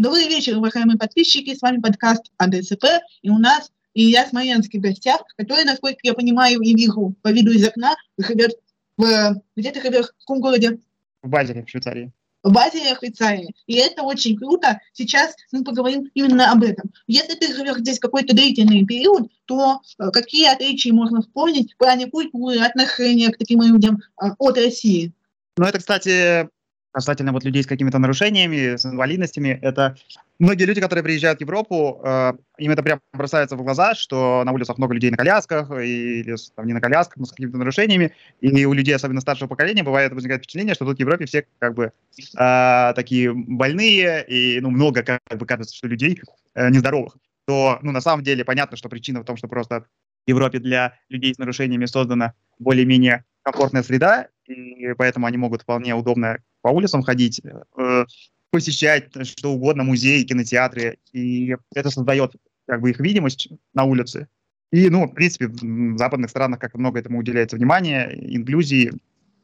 Добрый вечер, уважаемые подписчики. С вами подкаст АДЦП. И у нас Илья Смоленский в гостях, который, насколько я понимаю и вижу по виду из окна, живет в... Где ты живешь? В каком городе? В Базеле, в Швейцарии. В Базеле, в Швейцарии. И это очень круто. Сейчас мы поговорим именно об этом. Если ты живешь здесь какой-то длительный период, то э, какие отличия можно вспомнить в плане культуры, отношения к таким людям э, от России? Ну, это, кстати, касательно вот людей с какими-то нарушениями, с инвалидностями, это многие люди, которые приезжают в Европу, э, им это прям бросается в глаза, что на улицах много людей на колясках, или там, не на колясках, но с какими-то нарушениями, и у людей, особенно старшего поколения, бывает возникает впечатление, что тут в Европе все как бы э, такие больные, и ну, много как бы кажется, что людей э, нездоровых. То, ну, на самом деле, понятно, что причина в том, что просто в Европе для людей с нарушениями создана более-менее комфортная среда, и поэтому они могут вполне удобно по улицам ходить, э, посещать что угодно, музеи, кинотеатры, и это создает как бы их видимость на улице. И, ну, в принципе, в западных странах как много этому уделяется внимания, инклюзии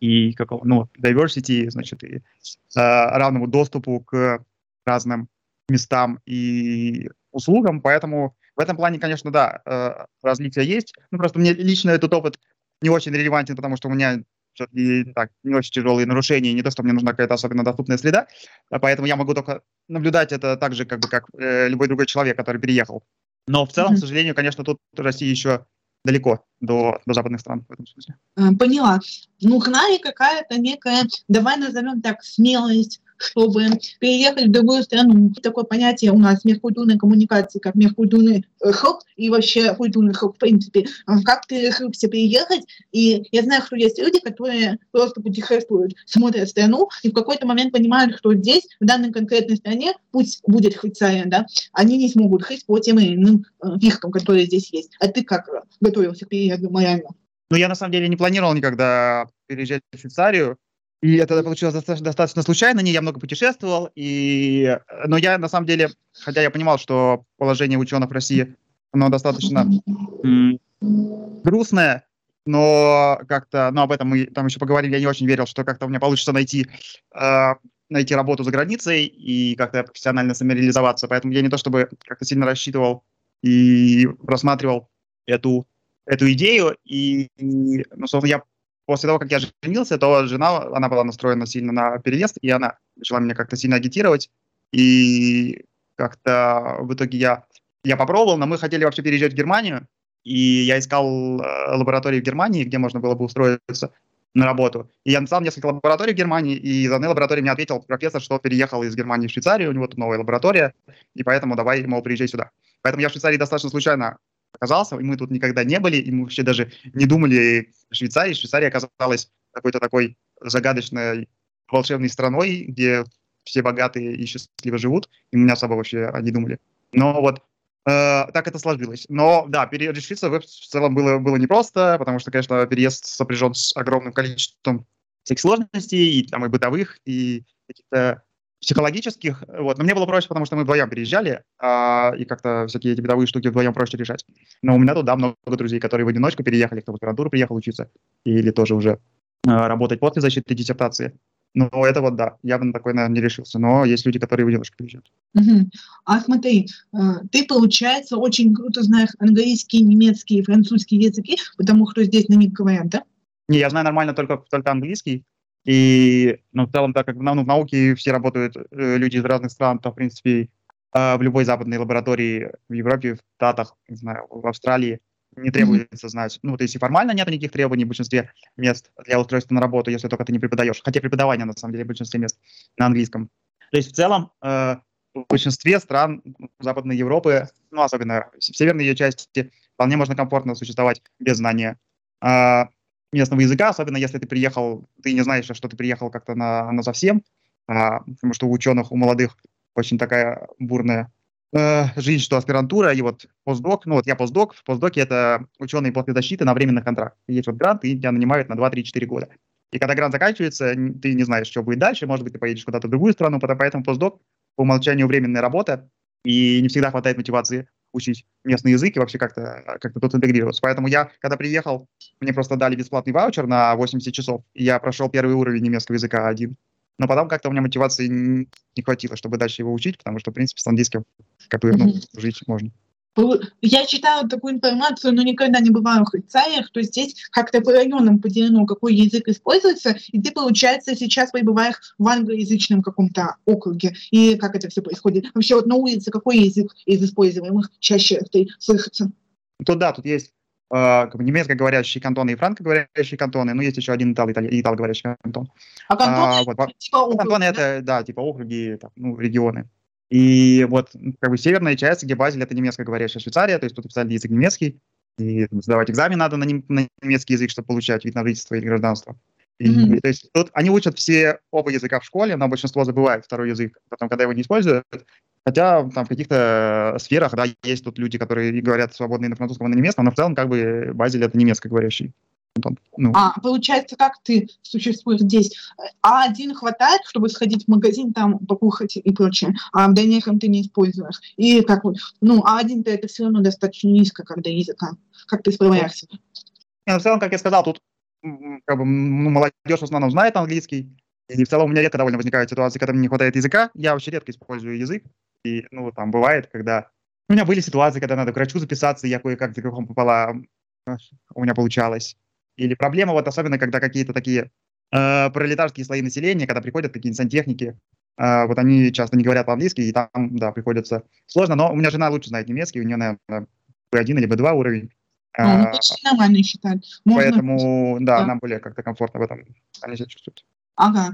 и какого, ну, diversity, значит, и э, равному доступу к разным местам и услугам, поэтому в этом плане, конечно, да, э, различия есть. Ну, просто мне лично этот опыт не очень релевантен, потому что у меня все-таки так, не очень тяжелые нарушения, не то, что мне нужна какая-то особенно доступная среда, а поэтому я могу только наблюдать это так же, как бы, как э, любой другой человек, который переехал. Но в целом, mm-hmm. к сожалению, конечно, тут Россия еще далеко до, до западных стран в этом смысле. А, поняла. Нужна ли какая-то некая, давай назовем так, смелость, чтобы переехать в другую страну. Такое понятие у нас межкультурной коммуникации, как межкультурный э, хлоп и вообще культурный хлоп в принципе. А как ты решился переехать? И я знаю, что есть люди, которые просто путешествуют, смотрят страну и в какой-то момент понимают, что здесь, в данной конкретной стране, пусть будет Швейцария, да, они не смогут жить по тем или иным э, фишкам, которые здесь есть. А ты как готовился к переезду морально? Ну, я на самом деле не планировал никогда переезжать в Швейцарию. И это получилось достаточно, достаточно случайно, не я много путешествовал, и... но я на самом деле, хотя я понимал, что положение ученых в России, оно достаточно грустное, но как-то, ну об этом мы там еще поговорим, я не очень верил, что как-то у меня получится найти, э, найти работу за границей и как-то профессионально самореализоваться, поэтому я не то чтобы как-то сильно рассчитывал и рассматривал эту, эту идею, и, и ну, собственно, я после того, как я женился, то жена, она была настроена сильно на переезд, и она начала меня как-то сильно агитировать, и как-то в итоге я, я попробовал, но мы хотели вообще переезжать в Германию, и я искал э, лаборатории в Германии, где можно было бы устроиться на работу. И я написал несколько лабораторий в Германии, и из одной лаборатории мне ответил профессор, что переехал из Германии в Швейцарию, у него тут новая лаборатория, и поэтому давай, мол, приезжай сюда. Поэтому я в Швейцарии достаточно случайно оказался, и мы тут никогда не были, и мы вообще даже не думали о Швейцарии. Швейцария оказалась какой-то такой загадочной волшебной страной, где все богатые и счастливо живут, и меня особо вообще не думали. Но вот э, так это сложилось. Но да, решиться в целом было, было непросто, потому что, конечно, переезд сопряжен с огромным количеством всех сложностей, и там и бытовых, и каких-то психологических, вот, но мне было проще, потому что мы вдвоем переезжали, а, и как-то всякие эти бытовые штуки вдвоем проще решать. Но у меня тут, да, много друзей, которые в одиночку переехали, кто в аспирантуру приехал учиться, или тоже уже а, работать после защиты диссертации. Ну, это вот да, я бы на такой, наверное, не решился. Но есть люди, которые в одиночку приезжают. Угу. А смотри, э, ты, получается, очень круто знаешь английский, немецкий, французский языки, потому что здесь на них говорят, да? Не, я знаю нормально только, только английский. И, ну, в целом, так как ну, в науке все работают э, люди из разных стран, то, в принципе, э, в любой западной лаборатории в Европе, в Штатах, не знаю, в Австралии не требуется знать. Ну, то есть и формально нет никаких требований в большинстве мест для устройства на работу, если только ты не преподаешь. Хотя преподавание, на самом деле, в большинстве мест на английском. То есть в целом э, в большинстве стран Западной Европы, ну, особенно в северной ее части, вполне можно комфортно существовать без знания э, местного языка, особенно если ты приехал, ты не знаешь, что ты приехал как-то на, на совсем, а, потому что у ученых, у молодых очень такая бурная э, жизнь, что аспирантура и вот постдок, ну вот я постдок, в постдоке это ученые после защиты на временных контрактах. Есть вот грант, и тебя нанимают на 2-3-4 года. И когда грант заканчивается, ты не знаешь, что будет дальше, может быть, ты поедешь куда-то в другую страну, поэтому постдок по умолчанию временная работа, и не всегда хватает мотивации учить местный язык и вообще как-то как тут интегрироваться. Поэтому я, когда приехал, мне просто дали бесплатный ваучер на 80 часов, и я прошел первый уровень немецкого языка один. но потом как-то у меня мотивации не хватило, чтобы дальше его учить, потому что, в принципе, с английским как бы, ну, жить можно. Я читала такую информацию, но никогда не бываю в Швейцариях, то здесь как-то по районам поделено, какой язык используется, и ты, получается, сейчас пребываешь в англоязычном каком-то округе. И как это все происходит? Вообще вот на улице какой язык из используемых чаще ты слышится? Тут да, тут есть э, немецкоговорящие кантоны и франкоговорящие кантоны, ну, есть еще один итал, итали, италоговорящий кантон. А кантоны, а, вот, типа округи, Кантоны да? это, да, типа округи, там, ну, регионы. И вот как бы северная часть, где Базель, это немецкоговорящая Швейцария, то есть тут официальный язык немецкий, и сдавать экзамен надо на, нем, на немецкий язык, чтобы получать вид на жительство или гражданство. И, mm-hmm. То есть тут они учат все оба языка в школе, но большинство забывает второй язык, потом, когда его не используют. Хотя там в каких-то сферах, да, есть тут люди, которые говорят свободно и на французском, и на немецком, но в целом как бы Базель это немецкоговорящий. Ну. А получается, как ты существуешь здесь? А один хватает, чтобы сходить в магазин, там покушать и прочее, а в дальнейшем ты не используешь. И как вот, ну, а один-то это все равно достаточно низко, когда языка. Как ты справляешься? Ну, в целом, как я сказал, тут как бы, ну, молодежь в основном знает английский, и в целом у меня редко довольно возникают ситуации, когда мне не хватает языка. Я вообще редко использую язык. И, ну, там бывает, когда... У меня были ситуации, когда надо к врачу записаться, и я кое-как за попала, у меня получалось. Или проблема вот особенно, когда какие-то такие э, пролетарские слои населения, когда приходят какие-нибудь сантехники, э, вот они часто не говорят по-английски, и там, да, приходится сложно. Но у меня жена лучше знает немецкий, у нее, наверное, B1 или B2 уровень. А, ну, нормально считать. Можно... Поэтому, да, да, нам более как-то комфортно в этом они себя чувствуют. Ага.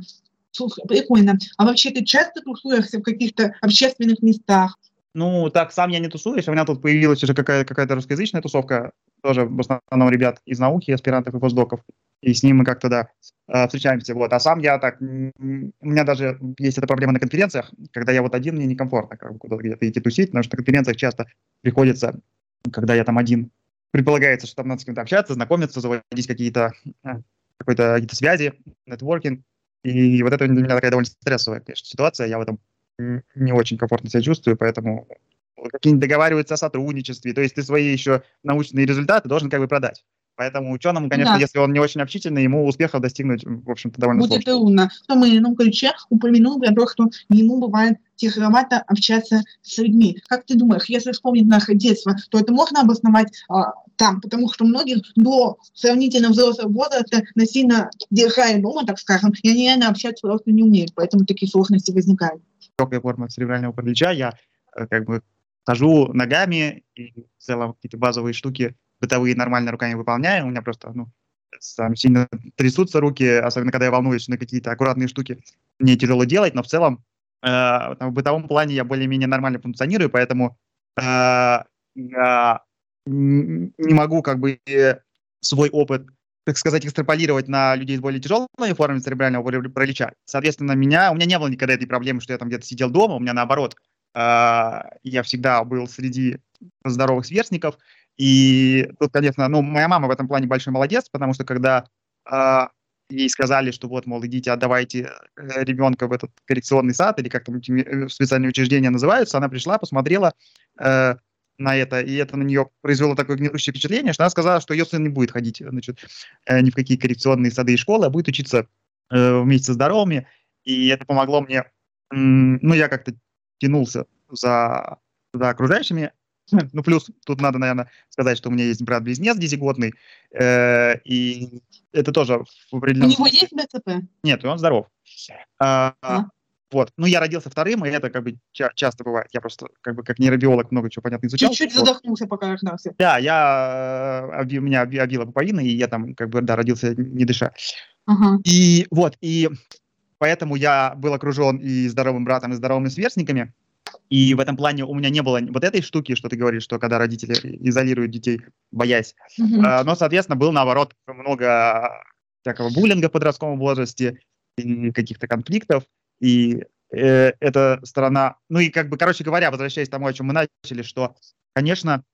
Слушай, прикольно. А вообще ты часто тусуешься в каких-то общественных местах? Ну, так, сам я не тусуюсь, у меня тут появилась уже какая- какая-то русскоязычная тусовка, тоже в основном ребят из науки, аспирантов и постдоков, и с ним мы как-то, да, э, встречаемся, вот. А сам я так, у меня даже есть эта проблема на конференциях, когда я вот один, мне некомфортно как бы куда-то где-то идти тусить, потому что на конференциях часто приходится, когда я там один, предполагается, что там надо с кем-то общаться, знакомиться, заводить какие-то, э, какие-то связи, нетворкинг, и вот это для меня такая довольно стрессовая, конечно, ситуация, я в этом не очень комфортно себя чувствую, поэтому какие-нибудь договариваются о сотрудничестве, то есть ты свои еще научные результаты должен как бы продать. Поэтому ученому, конечно, да. если он не очень общительный, ему успехов достигнуть, в общем-то, довольно Будет сложно. трудно. В том или ином ключе упомянул про то, что ему бывает тяжеловато общаться с людьми. Как ты думаешь, если вспомнить наше детство, то это можно обосновать а, там, потому что многих до сравнительно взрослого возраста насильно держали дома, так скажем, и они реально общаться просто не умеют, поэтому такие сложности возникают высокая форма церебрального паралича, я э, как бы хожу ногами и в целом какие-то базовые штуки бытовые нормально руками выполняю. У меня просто, ну, там сильно трясутся руки, особенно когда я волнуюсь на какие-то аккуратные штуки. Мне тяжело делать, но в целом э, в бытовом плане я более-менее нормально функционирую, поэтому э, я не могу как бы свой опыт так сказать, экстраполировать на людей с более тяжелой формой церебрального паралича. Соответственно, меня, у меня не было никогда этой проблемы, что я там где-то сидел дома, у меня наоборот, э, я всегда был среди здоровых сверстников, и тут, конечно, ну, моя мама в этом плане большой молодец, потому что когда э, ей сказали, что вот, мол, идите, отдавайте э, ребенка в этот коррекционный сад, или как там эти специальные учреждения называются, она пришла, посмотрела, э, на это, и это на нее произвело такое гнетущее впечатление, что она сказала, что ее сын не будет ходить значит, э, ни в какие коррекционные сады и школы, а будет учиться э, вместе со здоровыми, и это помогло мне, ну, я как-то тянулся за, за окружающими, ну, плюс тут надо, наверное, сказать, что у меня есть брат-близнец десятигодный, э, и это тоже в определенном... У него есть БЦП? Нет, он здоров. А, а? Вот. Ну, я родился вторым, и это как бы ча- часто бывает. Я просто как бы как нейробиолог много чего понятно изучал. Чуть-чуть вот. задохнулся, пока рождался. Да, я, э, оби, меня оби, обила пуповина, и я там как бы, да, родился не дыша. Ага. И вот, и поэтому я был окружен и здоровым братом, и здоровыми сверстниками. И в этом плане у меня не было вот этой штуки, что ты говоришь, что когда родители изолируют детей, боясь. А, но, соответственно, был наоборот много всякого буллинга в подростковом возрасте, и каких-то конфликтов. И э, эта сторона, ну и как бы, короче говоря, возвращаясь к тому, о чем мы начали, что, конечно,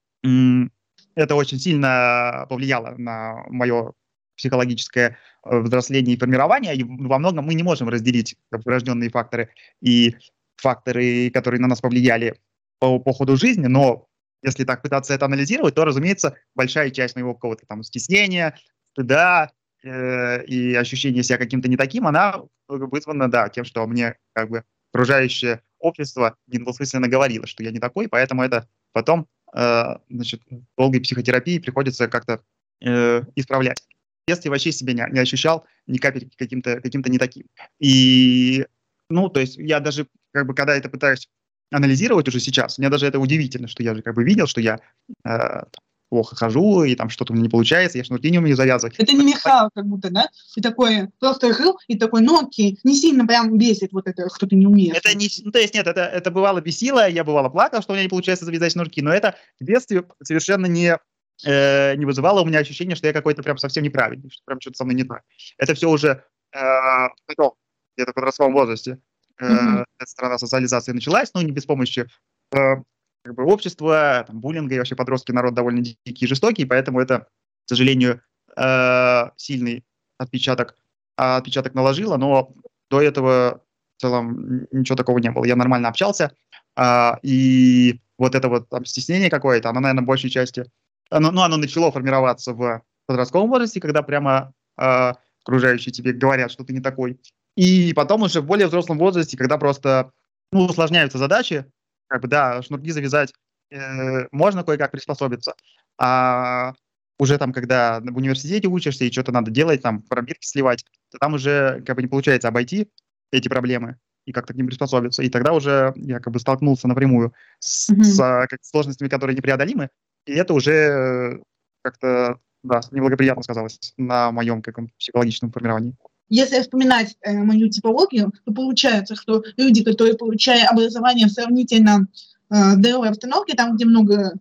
это очень сильно повлияло на мое психологическое э, взросление и формирование, во многом мы не можем разделить врожденные факторы и факторы, которые на нас повлияли по, по ходу жизни, но если так пытаться это анализировать, то, разумеется, большая часть моего какого-то там стеснения, стыда, э, и ощущение себя каким-то не таким, она вызвана, да, тем, что мне как бы окружающее общество недвусмысленно говорило, что я не такой, поэтому это потом, э, значит, долгой психотерапии приходится как-то э, исправлять. Детстве вообще себя не, не ощущал ни капельки каким-то каким не таким. И, ну, то есть я даже, как бы, когда это пытаюсь анализировать уже сейчас, мне даже это удивительно, что я же как бы видел, что я э, плохо хожу, и там что-то у меня не получается, я шнурки не умею завязывать. Это не Михаил как будто, да? И такой просто жил, и такой, ну окей, не сильно прям бесит вот это, что ты не умеешь. Это не, ну, то есть нет, это, это бывало бесило, я бывало плакал, что у меня не получается завязать шнурки, но это в детстве совершенно не, э, не вызывало у меня ощущение, что я какой-то прям совсем неправильный, что прям что-то со мной не так. Это все уже э, потом, где-то в подростковом возрасте, э, mm-hmm. эта страна социализации началась, но не без помощи э, как бы общество, там, буллинга и вообще подростки народ довольно дикий и жестокий, поэтому это, к сожалению, э, сильный отпечаток, отпечаток наложило, но до этого в целом ничего такого не было. Я нормально общался, э, и вот это вот там стеснение какое-то, оно, наверное, в большей части, оно, ну, оно начало формироваться в подростковом возрасте, когда прямо э, окружающие тебе говорят, что ты не такой. И потом уже в более взрослом возрасте, когда просто ну, усложняются задачи, как бы, да, шнурки завязать э, можно кое-как приспособиться, а уже там, когда в университете учишься и что-то надо делать, там, пробирки сливать, то там уже как бы не получается обойти эти проблемы и как-то к ним приспособиться. И тогда уже я как бы столкнулся напрямую с, mm-hmm. с а, как, сложностями, которые непреодолимы, и это уже э, как-то, да, неблагоприятно сказалось на моем каком психологическом формировании. Если вспоминать э, мою типологию, то получается, что люди, которые получают образование в сравнительно э, здоровой обстановке, там, где много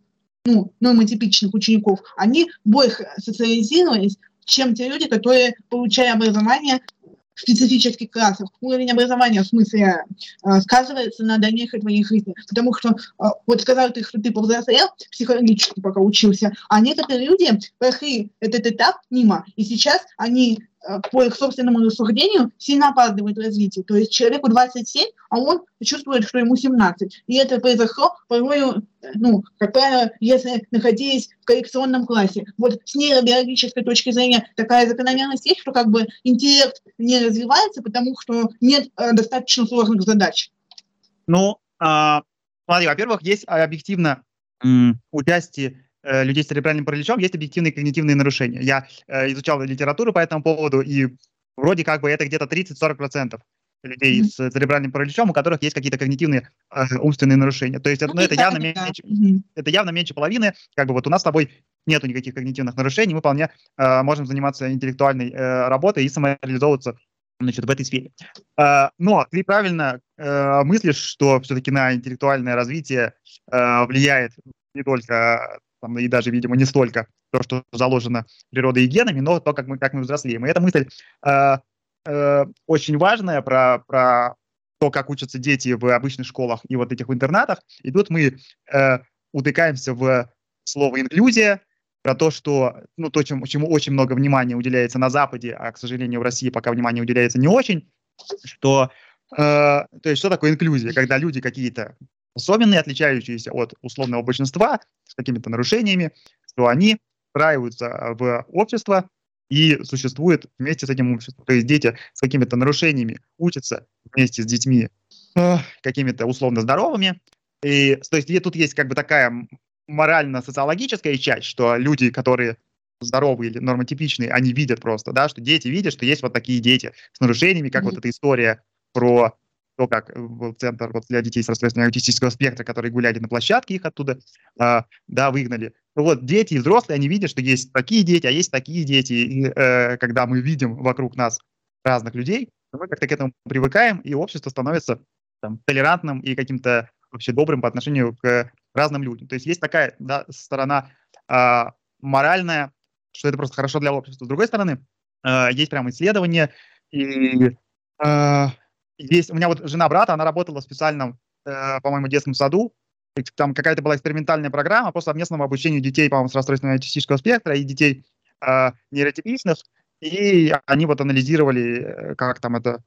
ну, нормотипичных учеников, они больше социализировались, чем те люди, которые получают образование специфических классах. Уровень образования, в смысле, э, сказывается на дальнейшей твоей жизни. Потому что, э, вот сказал ты, что ты повзрослел, психологически пока учился, а некоторые люди прошли этот этап мимо, и сейчас они по их собственному рассуждению, сильно опаздывает развитие. То есть человеку 27, а он чувствует, что ему 17. И это произошло порой, э, ну, как правило, если находились в коррекционном классе. Вот с нейробиологической точки зрения такая закономерность есть, что как бы интеллект не развивается, потому что нет э, достаточно сложных задач. Ну, а, смотри, во-первых, есть объективно м, участие Э, людей с церебральным параличом есть объективные когнитивные нарушения. Я э, изучал литературу по этому поводу, и вроде как бы это где-то 30-40% людей mm-hmm. с церебральным параличом, у которых есть какие-то когнитивные э, умственные нарушения. То есть ну, ну, это, явно меньше, mm-hmm. это явно меньше половины. Как бы вот у нас с тобой нету никаких когнитивных нарушений, мы вполне э, можем заниматься интеллектуальной э, работой и самореализовываться значит, в этой сфере. Э, но ты правильно э, мыслишь, что все-таки на интеллектуальное развитие э, влияет не только там, и даже, видимо, не столько то, что заложено природой и генами, но то, как мы, как мы взрослеем. И эта мысль э, э, очень важная про, про то, как учатся дети в обычных школах и вот этих в интернатах. И тут мы э, утыкаемся в слово «инклюзия», про то, что, ну, то, чему, чему очень много внимания уделяется на Западе, а, к сожалению, в России пока внимания уделяется не очень, что, э, то есть, что такое инклюзия? Когда люди какие-то особенные, отличающиеся от условного большинства, с какими-то нарушениями, что они встраиваются а, в общество и существуют вместе с этим обществом. То есть дети с какими-то нарушениями учатся вместе с детьми э, какими-то условно здоровыми. И, то есть тут есть как бы такая морально-социологическая часть, что люди, которые здоровые или нормотипичные, они видят просто, да, что дети видят, что есть вот такие дети с нарушениями, как mm-hmm. вот эта история про то, как в центр вот для детей с расстройством аутистического спектра, которые гуляли на площадке, их оттуда, э, да, выгнали. Вот дети и взрослые, они видят, что есть такие дети, а есть такие дети. И э, когда мы видим вокруг нас разных людей, мы как-то к этому привыкаем, и общество становится там, толерантным и каким-то вообще добрым по отношению к разным людям. То есть есть такая да, сторона э, моральная, что это просто хорошо для общества. С другой стороны, э, есть прям исследования, и э, есть, у меня вот жена брата, она работала в специальном, э, по-моему, детском саду, там какая-то была экспериментальная программа по совместному обучению детей, по-моему, с расстройством аутистического спектра и детей э, нейротипичных, и они вот анализировали, э, как там это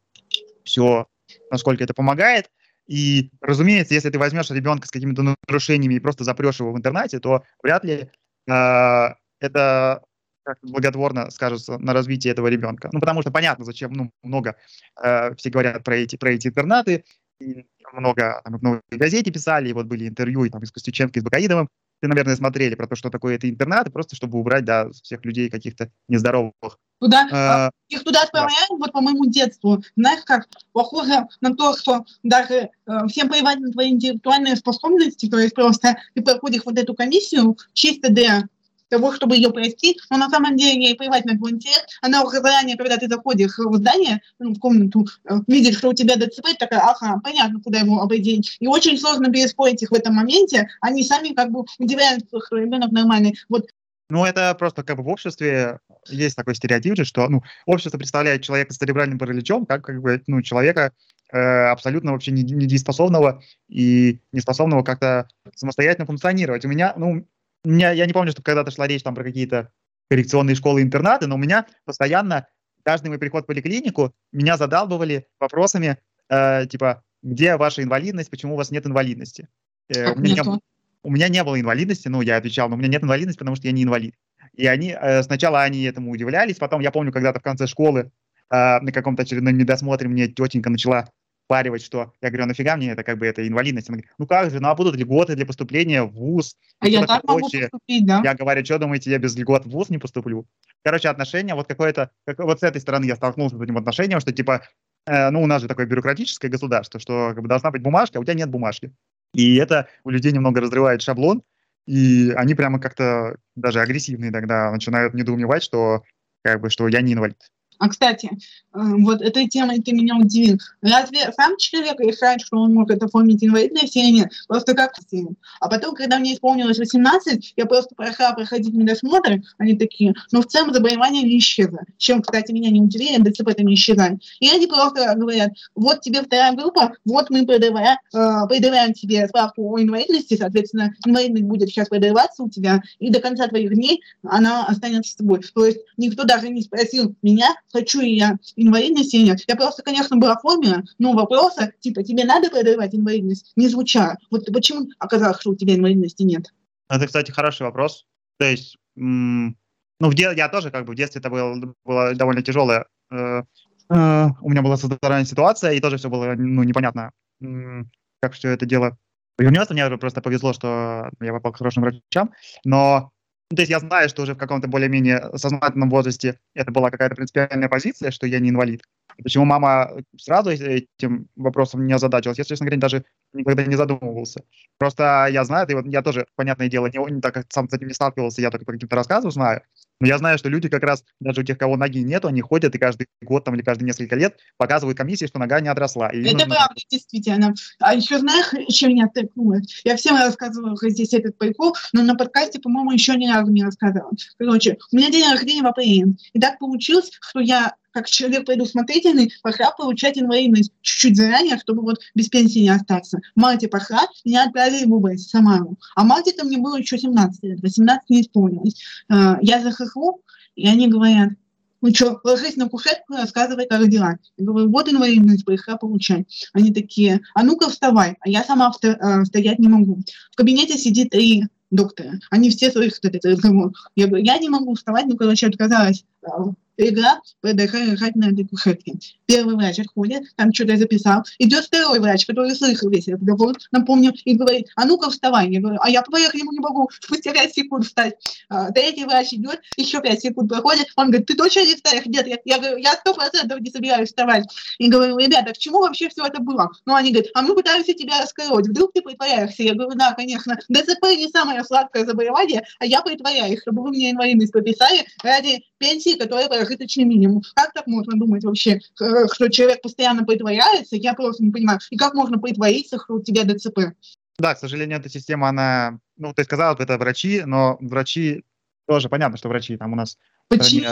все, насколько это помогает. И, разумеется, если ты возьмешь ребенка с какими-то нарушениями и просто запрешь его в интернате, то вряд ли э, это благотворно скажется на развитии этого ребенка. Ну, потому что понятно, зачем, ну, много, э, все говорят про эти, про эти интернаты, и много, там, в газете писали, и вот были интервью и, там, и с Костюченко, и с Бакаидовым, ты, наверное, смотрели про то, что такое это интернат, просто чтобы убрать, да, всех людей каких-то нездоровых. Туда, а, их туда отправляют, да. вот по моему детству. Знаешь, как похоже на то, что даже э, всем плевать на твои интеллектуальные способности, то есть просто ты проходишь вот эту комиссию чисто для того, чтобы ее пройти, но на самом деле плевать на твой. Она уже заранее, когда ты заходишь в здание, ну, в комнату, э, видит, что у тебя ДЦП, такая, ага, понятно, куда его определить. И очень сложно переспорить их в этом моменте. Они сами как бы удивляются, что ребенок нормальный. Вот ну, это просто как бы в обществе есть такой стереотип что ну, общество представляет человека с церебральным параличом как, как бы, ну, человека э, абсолютно вообще недееспособного и неспособного как-то самостоятельно функционировать. У меня, ну, меня, я не помню, что когда-то шла речь там про какие-то коррекционные школы-интернаты, но у меня постоянно каждый мой приход в поликлинику меня задалбывали вопросами, э, типа, где ваша инвалидность, почему у вас нет инвалидности? Э, у, меня не, у меня не было инвалидности, ну, я отвечал, но у меня нет инвалидности, потому что я не инвалид. И они, э, сначала они этому удивлялись, потом, я помню, когда-то в конце школы э, на каком-то очередном недосмотре мне тетенька начала впаривать, что я говорю, «А нафига мне это как бы это инвалидность? Она говорит, ну как же, ну а будут льготы для поступления в ВУЗ. А я так могу поступить, да? Я говорю, что думаете, я без льгот в ВУЗ не поступлю? Короче, отношения, вот какое-то, как, вот с этой стороны я столкнулся с этим отношением, что типа, э, ну у нас же такое бюрократическое государство, что как бы должна быть бумажка, а у тебя нет бумажки. И это у людей немного разрывает шаблон, и они прямо как-то даже агрессивные тогда начинают недоумевать, что как бы, что я не инвалид. А, кстати, вот этой темой ты меня удивил. Разве сам человек решает, что он может оформить инвалидность или нет? Просто как сильно. А потом, когда мне исполнилось 18, я просто прошла проходить медосмотр, они такие, «Ну, в целом заболевание не исчезло. Чем, кстати, меня не удивили, ДЦП это не исчезает. И они просто говорят, вот тебе вторая группа, вот мы предъявляем, э, предъявляем тебе справку о инвалидности, соответственно, инвалидность будет сейчас продаваться у тебя, и до конца твоих дней она останется с тобой. То есть никто даже не спросил меня, хочу ли я инвалидность или нет. Я просто, конечно, была оформлена, но вопроса, типа, тебе надо продлевать инвалидность, не звучало. Вот почему оказалось, что у тебя инвалидности нет? Это, кстати, хороший вопрос. То есть, ну, в де... я тоже, как бы, в детстве это было, было довольно тяжелое. Э, э, у меня была социальная ситуация, и тоже все было, ну, непонятно, как все это дело повернется. Мне просто повезло, что я попал к хорошим врачам, но то есть я знаю, что уже в каком-то более-менее сознательном возрасте это была какая-то принципиальная позиция, что я не инвалид. Почему мама сразу этим вопросом не озадачилась, я, честно говоря, даже никогда не задумывался. Просто я знаю, и вот я тоже, понятное дело, не, не так как сам с этим не сталкивался, я только по каким-то рассказам знаю, но я знаю, что люди как раз, даже у тех, кого ноги нету, они ходят и каждый год там, или каждые несколько лет показывают комиссии, что нога не отросла. И это нужно... правда, действительно. А еще знаешь, еще меня тыкнуло? Я всем рассказывала здесь этот прикол, но на подкасте, по-моему, еще ни разу не рассказывала. Короче, у меня день рождения в апреле. И так получилось, что я как человек предусмотрительный, пошла получать инвалидность чуть-чуть заранее, чтобы вот без пенсии не остаться. В марте пошла, меня отправили в область, в Самару. А в марте-то мне было еще 17 лет, 18 не исполнилось. А, я захохлу, и они говорят, ну что, ложись на кушетку и рассказывай, как дела. Я говорю, вот инвалидность, поехала получать. Они такие, а ну-ка вставай. А я сама а, стоять не могу. В кабинете сидит три доктора. Они все слышат этот разговор. Я говорю, я не могу вставать, ну, короче, отказалась игра продолжать на этой кушетке. Первый врач отходит, там что-то записал. Идет второй врач, который слышал весь разговор, напомню, и говорит, а ну-ка вставай. Я говорю, а я поехать ему не могу, спустя 5 секунд встать. А, третий врач идет, еще 5 секунд проходит, он говорит, ты точно не встанешь? Нет, я, я говорю, я сто процентов не собираюсь вставать. И говорю, ребята, к чему вообще все это было? Ну, они говорят, а мы пытаемся тебя раскрыть, вдруг ты притворяешься? Я говорю, да, конечно, ДЦП не самое сладкое заболевание, а я притворяюсь, чтобы вы мне инвалидность прописали ради пенсии, которая прожиточный минимум. Как так можно думать вообще, э, что человек постоянно притворяется? Я просто не понимаю. И как можно притвориться, что у тебя ДЦП? Да, к сожалению, эта система, она, ну, ты сказала, это врачи, но врачи тоже понятно, что врачи там у нас Почему?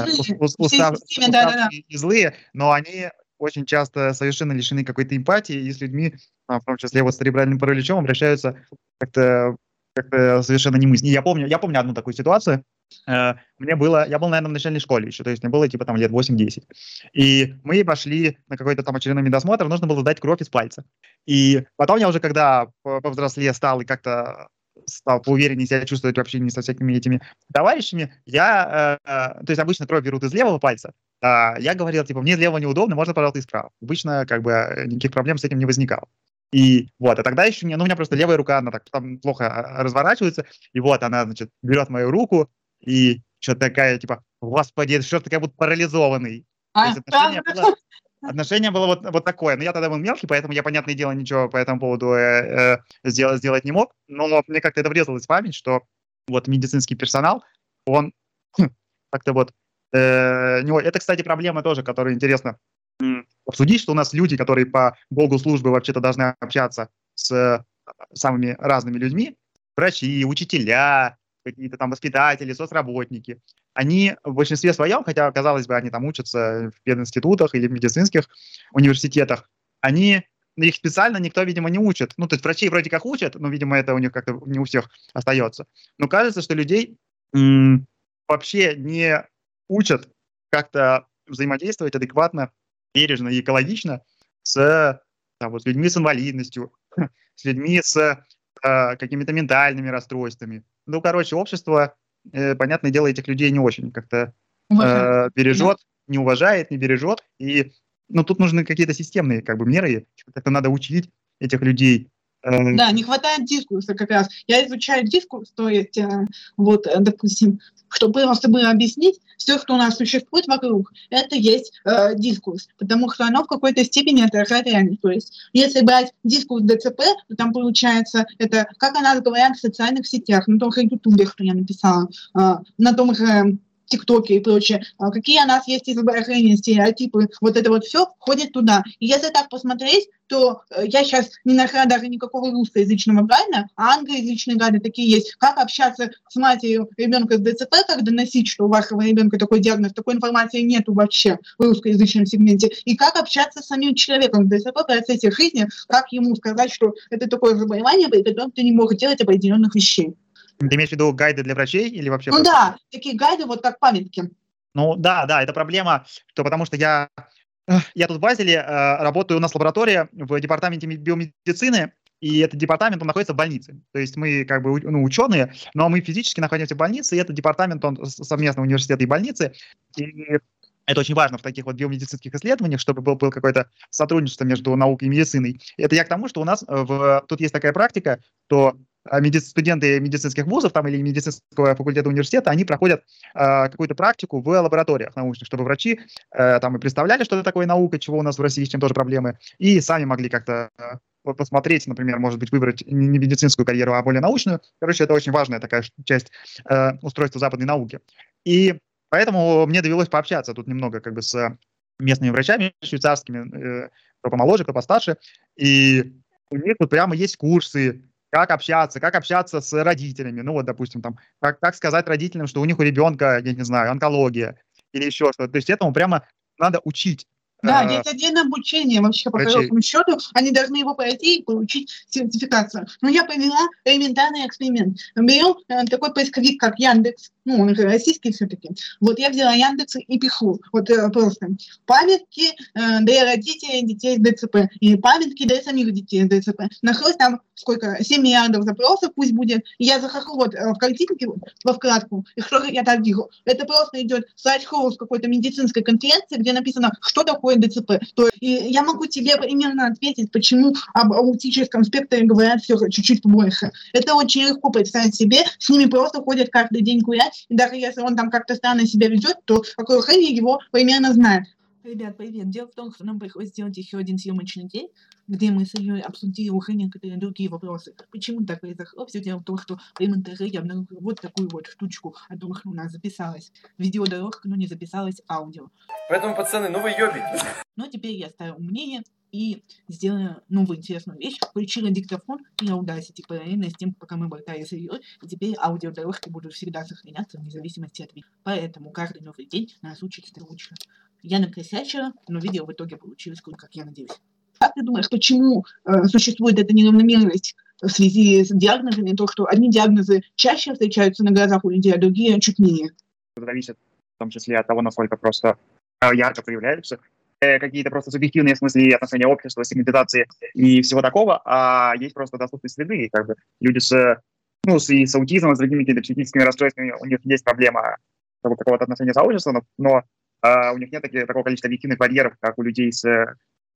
устав, системе, да, да, да. злые, но они очень часто совершенно лишены какой-то эмпатии, и с людьми, в том числе вот с церебральным параличом, обращаются как-то как совершенно немыслимо. Я помню, я помню одну такую ситуацию. Э, мне было, я был, наверное, в начальной школе еще, то есть мне было типа там лет 8-10. И мы пошли на какой-то там очередной медосмотр, нужно было сдать кровь из пальца. И потом я уже, когда повзрослее стал и как-то стал поувереннее себя чувствовать в общении со всякими этими товарищами, я, э, э, то есть обычно кровь берут из левого пальца, а я говорил, типа, мне из левого неудобно, можно, пожалуйста, из правого. Обычно, как бы, э, никаких проблем с этим не возникало. И вот, а тогда еще не, ну, у меня просто левая рука, она так там плохо а, разворачивается, и вот она, значит, берет мою руку, и что-то такая, типа, господи, что ты как будто парализованный. А, То есть отношение, было, отношение было вот, вот такое. Но я тогда был мелкий, поэтому я, понятное дело, ничего по этому поводу э, э, сделать, сделать не мог. Но мне как-то это врезалось в память, что вот медицинский персонал, он как-то вот... Э, него... Это, кстати, проблема тоже, которая интересно обсудить, что у нас люди, которые по долгу службы вообще-то должны общаться с э, самыми разными людьми, врачи, учителя, какие-то там воспитатели, соцработники, они в большинстве своем, хотя, казалось бы, они там учатся в пединститутах или в медицинских университетах, они их специально никто, видимо, не учит. Ну, то есть врачей вроде как учат, но, видимо, это у них как-то не у всех остается. Но кажется, что людей м- вообще не учат как-то взаимодействовать адекватно, бережно и экологично с там, вот, людьми с инвалидностью, с людьми с э, какими-то ментальными расстройствами. Ну, короче, общество, э, понятное дело, этих людей не очень как-то э, бережет, не уважает, не бережет. И ну, тут нужны какие-то системные как бы меры, как-то надо учить этих людей. Э, да, не хватает дискурса как раз. Я изучаю дискурс, то есть, э, вот, э, допустим, чтобы просто было объяснить, все, что у нас существует вокруг, это есть э, дискурс, потому что оно в какой-то степени отражает реальность. То есть, если брать дискурс ДЦП, то там получается это, как о нас говорят в социальных сетях, на том же Ютубе, что я написала, э, на том же ТикТоке и прочее, а какие у нас есть изображения, стереотипы, вот это вот все входит туда. И если так посмотреть, то э, я сейчас не нашла даже никакого русскоязычного гайда, а англоязычные гайды такие есть. Как общаться с матерью ребенка с ДЦП, как доносить, что у вашего ребенка такой диагноз, такой информации нету вообще в русскоязычном сегменте. И как общаться с самим человеком с ДЦП в процессе жизни, как ему сказать, что это такое заболевание, при котором ты не можешь делать определенных вещей. Ты имеешь в виду гайды для врачей или вообще? Ну да, такие гайды вот как памятки. Ну да, да, это проблема, что потому что я я тут в Базеле э, работаю, у нас лаборатория в департаменте биомедицины, и этот департамент, он находится в больнице. То есть мы как бы ну, ученые, но мы физически находимся в больнице, и этот департамент, он совместно университета и больницы. И это очень важно в таких вот биомедицинских исследованиях, чтобы был, был какое-то сотрудничество между наукой и медициной. Это я к тому, что у нас в, тут есть такая практика, что а, меди- студенты медицинских вузов там, или медицинского факультета университета, они проходят э, какую-то практику в лабораториях научных, чтобы врачи э, там и представляли, что это такое наука, чего у нас в России, с чем тоже проблемы, и сами могли как-то э, посмотреть, например, может быть, выбрать не медицинскую карьеру, а более научную. Короче, это очень важная такая часть э, устройства западной науки. И поэтому мне довелось пообщаться тут немного как бы с местными врачами швейцарскими, э, кто помоложе, кто постарше, и у них вот прямо есть курсы, как общаться, как общаться с родителями. Ну вот, допустим, там, как, как сказать родителям, что у них у ребенка, я не знаю, онкология или еще что-то. То есть этому прямо надо учить. Да, э, есть отдельное обучение вообще по хорошему счету. Они должны его пройти и получить сертификацию. Но я провела элементарный эксперимент. Беру э, такой поисковик, как Яндекс, ну, он же российский все-таки. Вот я взяла Яндекс и пишу, вот э, просто, памятки э, для родителей детей с ДЦП, и памятки для самих детей с ДЦП. Нашлось там сколько, 7 миллиардов запросов пусть будет, и я захожу вот э, в картинке, во вкладку, и что я там вижу? Это просто идет слайд-шоу с какой-то медицинской конференции, где написано, что такое ДЦП. То и я могу тебе примерно ответить, почему об аутическом спектре говорят все чуть-чуть больше. Это очень легко представить себе, с ними просто ходят каждый день гулять, и даже если он там как-то странно себя ведет, то окружение его примерно знает. Ребят, привет. Дело в том, что нам пришлось сделать еще один съемочный день, где мы с Ильей обсудили уже некоторые другие вопросы. Почему так произошло? Все дело в том, что при монтаже я обнаружил вот такую вот штучку о том, что у нас записалась видеодорожка, но не записалась аудио. Поэтому, пацаны, ну вы ёбите. Но теперь я ставил мнение и сделала новую интересную вещь. Включила диктофон и Audacity параллельно с тем, пока мы болтали с Ильей, и теперь аудиодорожки будут всегда сохраняться вне зависимости от видео. Поэтому каждый новый день нас учит строчно. Я накосячила, но видео в итоге получилось, как я надеюсь. Как ты думаешь, почему э, существует эта неравномерность в связи с диагнозами, то, что одни диагнозы чаще встречаются на глазах у людей, а другие чуть менее? Зависит в том числе от того, насколько просто э, ярко проявляются э, какие-то просто субъективные в смысле отношения общества, сегментизации и всего такого, а есть просто доступные следы, и как бы люди с ну, с, и с аутизмом, с другими какими-то психическими расстройствами у них есть проблема какого-то отношения с сообществу, но, но у них нет таких, такого количества объективных барьеров, как у людей с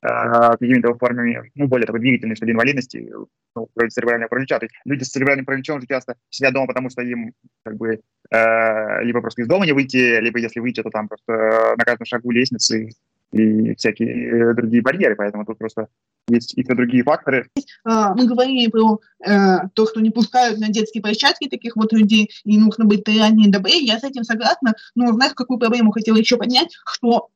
а, какими-то формами, ну, более такой длительной, что ли, инвалидности, ну, вроде церебрального паралича. То есть люди с церебральным параличом же часто сидят дома, потому что им как бы э, либо просто из дома не выйти, либо если выйти, то там просто на каждом шагу лестницы и всякие другие барьеры, поэтому тут просто есть и другие факторы. А, мы говорили про э, то, что не пускают на детские площадки таких вот людей, и нужно быть и добрее. Я с этим согласна, но знаешь, какую проблему хотела еще поднять, что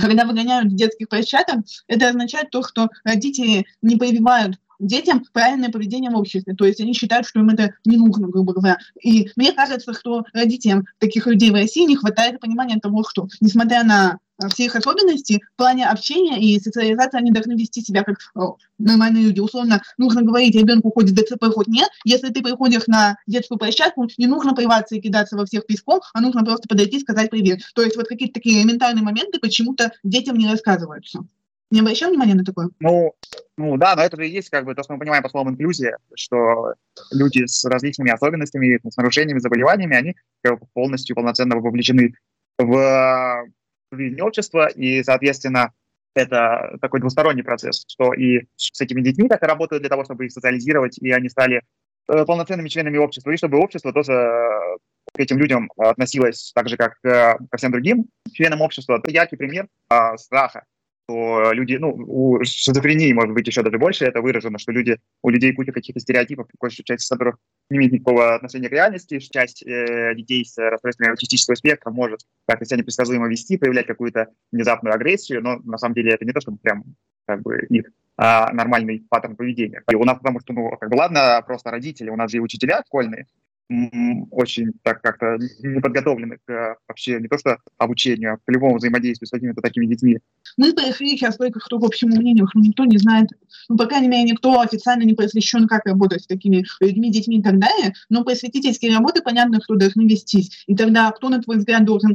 когда выгоняют детских площадок, это означает то, что родители не прививают детям правильное поведение в обществе. То есть они считают, что им это не нужно, грубо говоря. И мне кажется, что родителям таких людей в России не хватает понимания того, что, несмотря на Э, все их особенности в плане общения и социализации они должны вести себя как э, нормальные люди. Условно, нужно говорить ребенку, хоть ДЦП, хоть нет. Если ты приходишь на детскую площадку, не нужно плеваться и кидаться во всех песком, а нужно просто подойти и сказать привет. То есть вот какие-то такие элементарные моменты почему-то детям не рассказываются. Не обращал внимания на такое? Ну, ну да, но это же и есть как бы то, что мы понимаем по словам инклюзия, что люди с различными особенностями, с нарушениями, заболеваниями, они как бы, полностью полноценно вовлечены в жизни общества, и, соответственно, это такой двусторонний процесс, что и с этими детьми так и работают для того, чтобы их социализировать, и они стали э, полноценными членами общества, и чтобы общество тоже э, к этим людям относилось так же, как ко всем другим членам общества. Это яркий пример а, страха что люди, ну, у шизофрении может быть еще даже больше, это выражено, что люди, у людей куча каких-то стереотипов, большая часть из которых не имеет никакого отношения к реальности, часть э, детей с расстройством аутистического спектра может как-то себя непредсказуемо вести, проявлять какую-то внезапную агрессию, но на самом деле это не то, чтобы прям как бы их а, нормальный паттерн поведения. И у нас потому что, ну, как бы ладно, просто родители, у нас же и учителя школьные, очень так как-то не подготовлены к э, вообще не то что обучению, а к любому взаимодействию с какими-то такими детьми. Мы пришли сейчас только к общему мнению, что никто не знает, ну, по крайней мере, никто официально не посвящен, как работать с такими людьми, детьми и так далее, но просветительские работы, понятно, кто должны вестись. И тогда кто, на твой взгляд, должен э,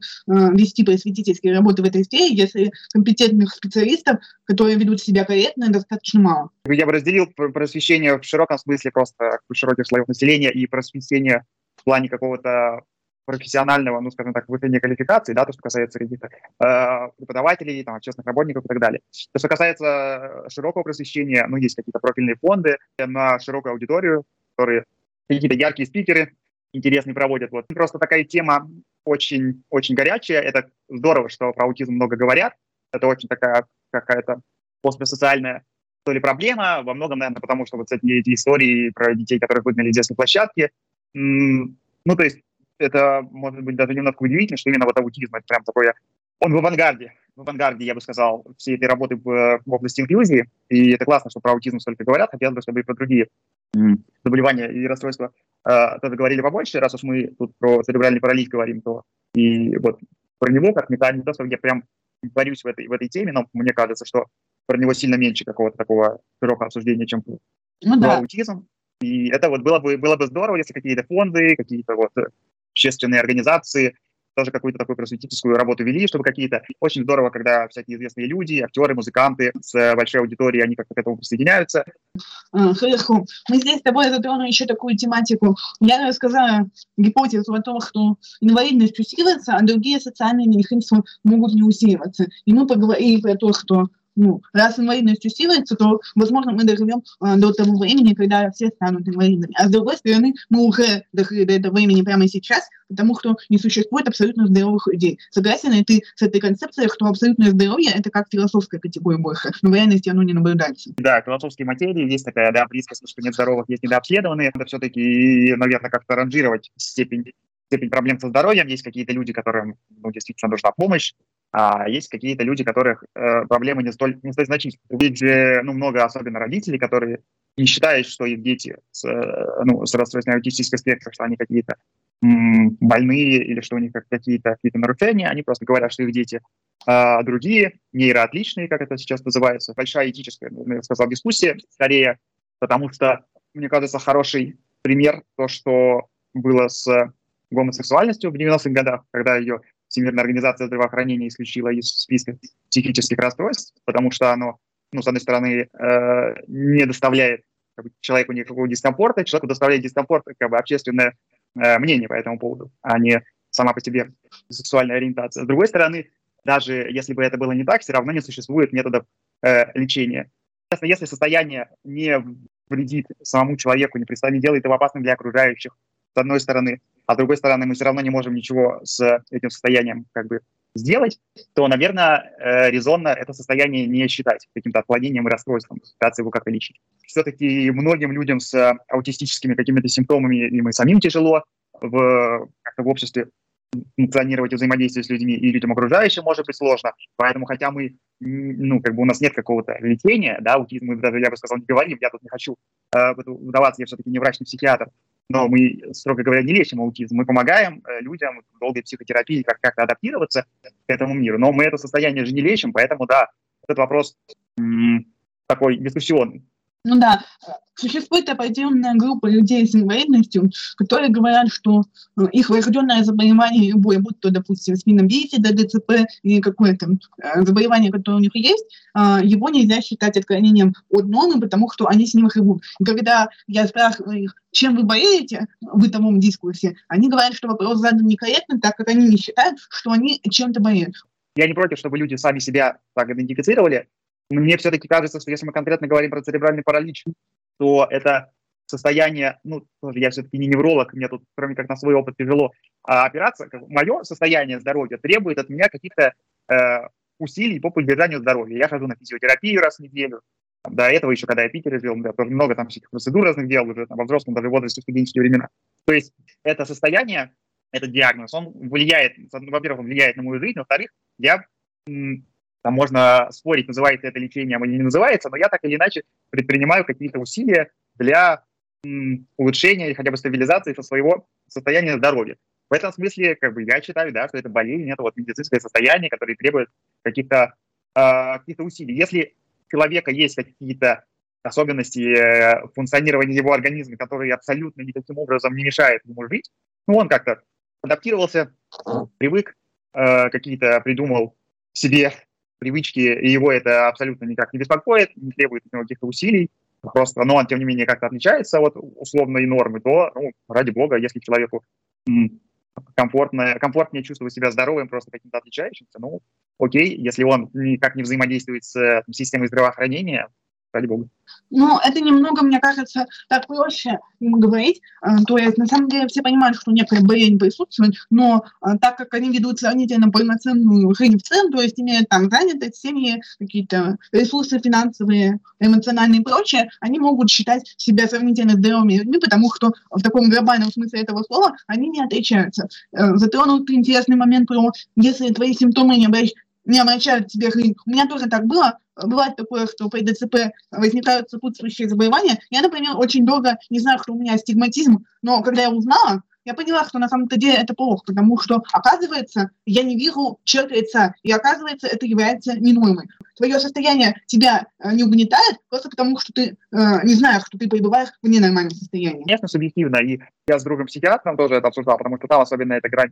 вести просветительские работы в этой сфере, если компетентных специалистов, которые ведут себя корректно, достаточно мало? Я бы разделил просвещение в широком смысле просто широких слоев населения и просвещение в плане какого-то профессионального, ну, скажем так, повышения квалификации, да, то, что касается каких-то э, преподавателей, там, общественных работников и так далее. То, что касается широкого просвещения, ну, есть какие-то профильные фонды на широкую аудиторию, которые какие-то яркие спикеры интересные проводят. Вот. Просто такая тема очень, очень горячая. Это здорово, что про аутизм много говорят. Это очень такая какая-то постсоциальная то ли проблема, во многом, наверное, потому что вот эти, эти истории про детей, которых выгнали из детской площадки, ну, то есть это может быть даже немного удивительно, что именно вот аутизм это прям такое, он в авангарде, в авангарде, я бы сказал, всей этой работы в, в области инклюзии, и это классно, что про аутизм столько говорят, хотелось бы, чтобы и про другие заболевания и расстройства э, тоже говорили побольше, раз уж мы тут про церебральный паралич говорим, то и вот про него, как что я прям борюсь в этой, в этой теме, но мне кажется, что про него сильно меньше какого-то такого широкого обсуждения, чем ну, про да. аутизм. И это вот было бы, было бы здорово, если какие-то фонды, какие-то вот общественные организации тоже какую-то такую просветительскую работу вели, чтобы какие-то... Очень здорово, когда всякие известные люди, актеры, музыканты с большой аудиторией, они как-то к этому присоединяются. Хорошо. Мы здесь с тобой затронули еще такую тематику. Я рассказала гипотезу о том, что инвалидность усиливается, а другие социальные механизмы могут не усиливаться. И мы поговорили про то, что ну, раз инвалидность усиливается, то, возможно, мы доживем э, до того времени, когда все станут инвалидами. А с другой стороны, мы уже дошли до этого времени прямо сейчас, потому что не существует абсолютно здоровых людей. Согласен ли ты с этой концепцией, что абсолютное здоровье – это как философская категория больше, но в реальности оно не наблюдается? Да, философские материи есть такая, да, близкость, что нет здоровых, есть недообследованные. Это все-таки, наверное, как-то ранжировать степень степень проблем со здоровьем. Есть какие-то люди, которым ну, действительно нужна помощь, а есть какие-то люди, которых э, проблемы не столь, не столь значительные. Ведь же ну, много особенно родителей, которые не считают, что их дети с, э, ну, с расстройством аутистического спектра, что они какие-то м- больные или что у них какие-то какие нарушения, они просто говорят, что их дети а другие, нейроотличные, как это сейчас называется. Большая этическая, ну, я сказал, дискуссия скорее, потому что, мне кажется, хороший пример то, что было с гомосексуальностью в 90-х годах, когда ее Всемирная организация здравоохранения исключила из списка психических расстройств, потому что оно, ну, с одной стороны, э, не доставляет как бы, человеку никакого дискомфорта, человеку доставляет дискомфорт как бы общественное э, мнение по этому поводу, а не сама по себе сексуальная ориентация. С другой стороны, даже если бы это было не так, все равно не существует методов э, лечения. Если, если состояние не вредит самому человеку, не, не делает его опасным для окружающих, с одной стороны, а с другой стороны мы все равно не можем ничего с этим состоянием как бы сделать, то, наверное, э, резонно это состояние не считать каким-то отклонением и расстройством, пытаться его как-то лечить. Все-таки многим людям с аутистическими какими-то симптомами им и самим тяжело в, в обществе функционировать и взаимодействовать с людьми, и людям окружающим может быть сложно. Поэтому, хотя мы, ну, как бы у нас нет какого-то лечения, да, аутизм мы даже, я бы сказал, не говорим, я тут не хочу э, вдаваться, я все-таки не врач, не психиатр, но мы, строго говоря, не лечим аутизм, мы помогаем э, людям в долгой психотерапии как- как-то адаптироваться к этому миру, но мы это состояние же не лечим, поэтому, да, этот вопрос м- такой дискуссионный. Ну да, существует определенная группа людей с инвалидностью, которые говорят, что э, их врожденное заболевание любое, будь то, допустим, спина бифида, ДЦП или какое-то э, заболевание, которое у них есть, а, его нельзя считать отклонением от нормы, потому что они с ним живут. И когда я спрашиваю их, чем вы болеете в бытовом дискурсе, они говорят, что вопрос задан некорректно, так как они не считают, что они чем-то болеют. Я не против, чтобы люди сами себя так идентифицировали, мне все-таки кажется, что если мы конкретно говорим про церебральный паралич, то это состояние, ну, я все-таки не невролог, мне тут, кроме как на свой опыт, тяжело а опираться. Мое состояние здоровья требует от меня каких-то э, усилий по поддержанию здоровья. Я хожу на физиотерапию раз в неделю. До этого еще, когда я Питер жил, я много там всяких процедур разных делал уже там, во взрослом даже возрасте, в студенческие времена. То есть это состояние, этот диагноз, он влияет, во-первых, он влияет на мою жизнь, во-вторых, я там можно спорить, называется это лечением или не называется, но я так или иначе предпринимаю какие-то усилия для м, улучшения или хотя бы стабилизации со своего состояния здоровья. В этом смысле, как бы, я считаю, да, что это болезнь, это вот медицинское состояние, которое требует каких-то э, каких усилий. Если у человека есть какие-то особенности э, функционирования его организма, которые абсолютно никаким образом не мешают ему жить, ну, он как-то адаптировался, привык, э, какие-то придумал себе привычки, и его это абсолютно никак не беспокоит, не требует от него каких-то усилий, просто, но он, тем не менее, как-то отличается от условной нормы, то, ну, ради бога, если человеку комфортно, комфортнее чувствовать себя здоровым, просто каким-то отличающимся, ну, окей, если он никак не взаимодействует с системой здравоохранения, ради бога. Ну, это немного, мне кажется, так проще говорить. А, то есть, на самом деле, все понимают, что некая болезнь присутствует, но а, так как они ведут сравнительно полноценную жизнь в целом, то есть имеют там занятость, семьи, какие-то ресурсы финансовые, эмоциональные и прочее, они могут считать себя сравнительно здоровыми людьми, потому что в таком глобальном смысле этого слова они не отличаются. Э, затронут интересный момент про, если твои симптомы не, обращ... не обращают к тебе жизнь. У меня тоже так было, бывает такое, что при ДЦП возникают сопутствующие заболевания. Я, например, очень долго не знаю, что у меня астигматизм, но когда я узнала, я поняла, что на самом-то деле это плохо, потому что, оказывается, я не вижу черт лица, и оказывается, это является не нормой. Твое состояние тебя э, не угнетает просто потому, что ты э, не знаешь, что ты пребываешь в ненормальном состоянии. Конечно, субъективно, и я с другом психиатром тоже это обсуждал, потому что там особенно эта грань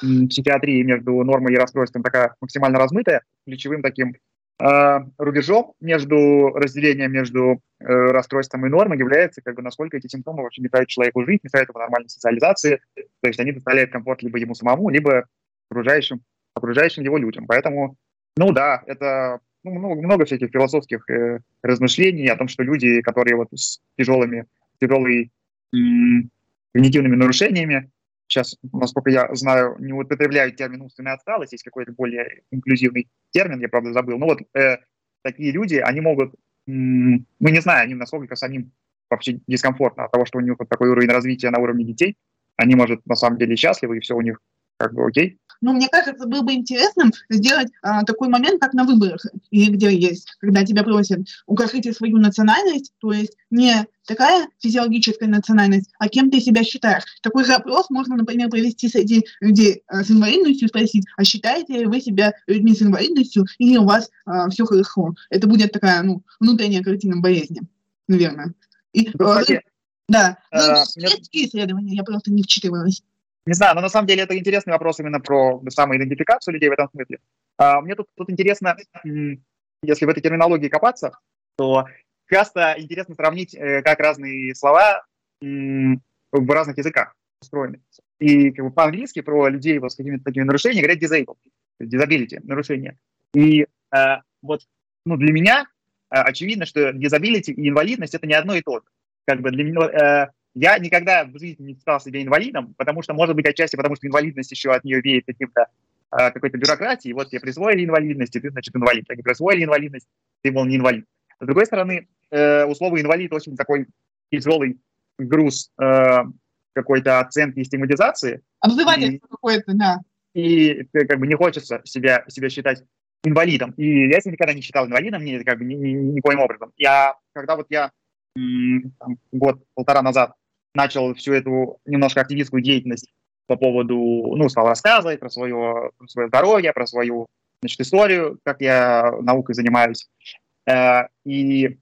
психиатрии между нормой и расстройством такая максимально размытая, ключевым таким рубежом между разделением между э, расстройством и нормой является, как бы, насколько эти симптомы вообще мешают человеку жить, мешают ему нормальной социализации, то есть они доставляют комфорт либо ему самому, либо окружающим, окружающим его людям. Поэтому, ну да, это ну, много, много всяких философских э, размышлений о том, что люди, которые вот с тяжелыми, тяжелыми м- когнитивными нарушениями, сейчас, насколько я знаю, не употребляют термин умственная отсталость, есть какой-то более инклюзивный термин, я, правда, забыл. Но вот э, такие люди, они могут, м- мы не знаем, они насколько самим вообще дискомфортно от того, что у них вот такой уровень развития на уровне детей. Они, может, на самом деле счастливы, и все у них как бы окей. Ну, мне кажется, было бы интересным сделать а, такой момент, как на выборах, и где есть, когда тебя просят укажите свою национальность, то есть не такая физиологическая национальность, а кем ты себя считаешь. Такой запрос можно, например, провести среди людей а, с инвалидностью, спросить, а считаете ли вы себя людьми с инвалидностью, или у вас а, все хорошо. Это будет такая, ну, внутренняя картина болезни, наверное. И, ну, кстати, э, да, ну, э, исследования, я просто не вчитывалась. Не знаю, но на самом деле это интересный вопрос именно про самоидентификацию людей в этом смысле. А, мне тут, тут интересно, если в этой терминологии копаться, то часто интересно сравнить, э, как разные слова в разных языках устроены. И как бы, по-английски про людей вот, с какими-то такими нарушениями говорят disabled, disability, нарушение. И э, вот ну, для меня э, очевидно, что disability и инвалидность это не одно и то же. Как бы для меня, э, я никогда в жизни не считал себя инвалидом, потому что, может быть, отчасти потому, что инвалидность еще от нее веет каким-то э, какой-то бюрократии. Вот тебе присвоили инвалидность, и ты, значит, инвалид. Так присвоили инвалидность, ты, мол, не инвалид. С другой стороны, э, у слова инвалид очень такой тяжелый груз э, какой-то оценки и стигматизации. Обзывательство какое-то, да. И как бы не хочется себя, себя считать инвалидом. И я себя никогда не считал инвалидом, ни, как бы, ни, ни, никоим образом. Я, когда вот я год-полтора назад начал всю эту немножко активистскую деятельность по поводу, ну, стал рассказывать про свое, про свое здоровье, про свою, значит, историю, как я наукой занимаюсь. Э, и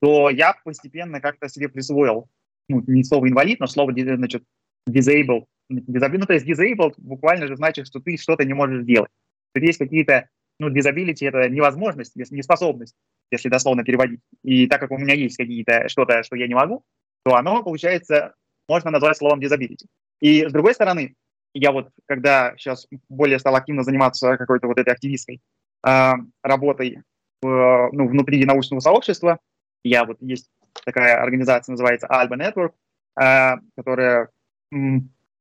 то я постепенно как-то себе присвоил, ну, не слово инвалид, но слово, значит, disabled. Ну, то есть disabled буквально же значит, что ты что-то не можешь делать. Тут есть какие-то, ну, disability — это невозможность, неспособность, если дословно переводить. И так как у меня есть какие-то что-то, что я не могу, то оно, получается, можно назвать словом disability. И с другой стороны, я вот, когда сейчас более стал активно заниматься какой-то вот этой активистской э, работой в, ну, внутри научного сообщества, я вот есть такая организация, называется Alba Network, э, которая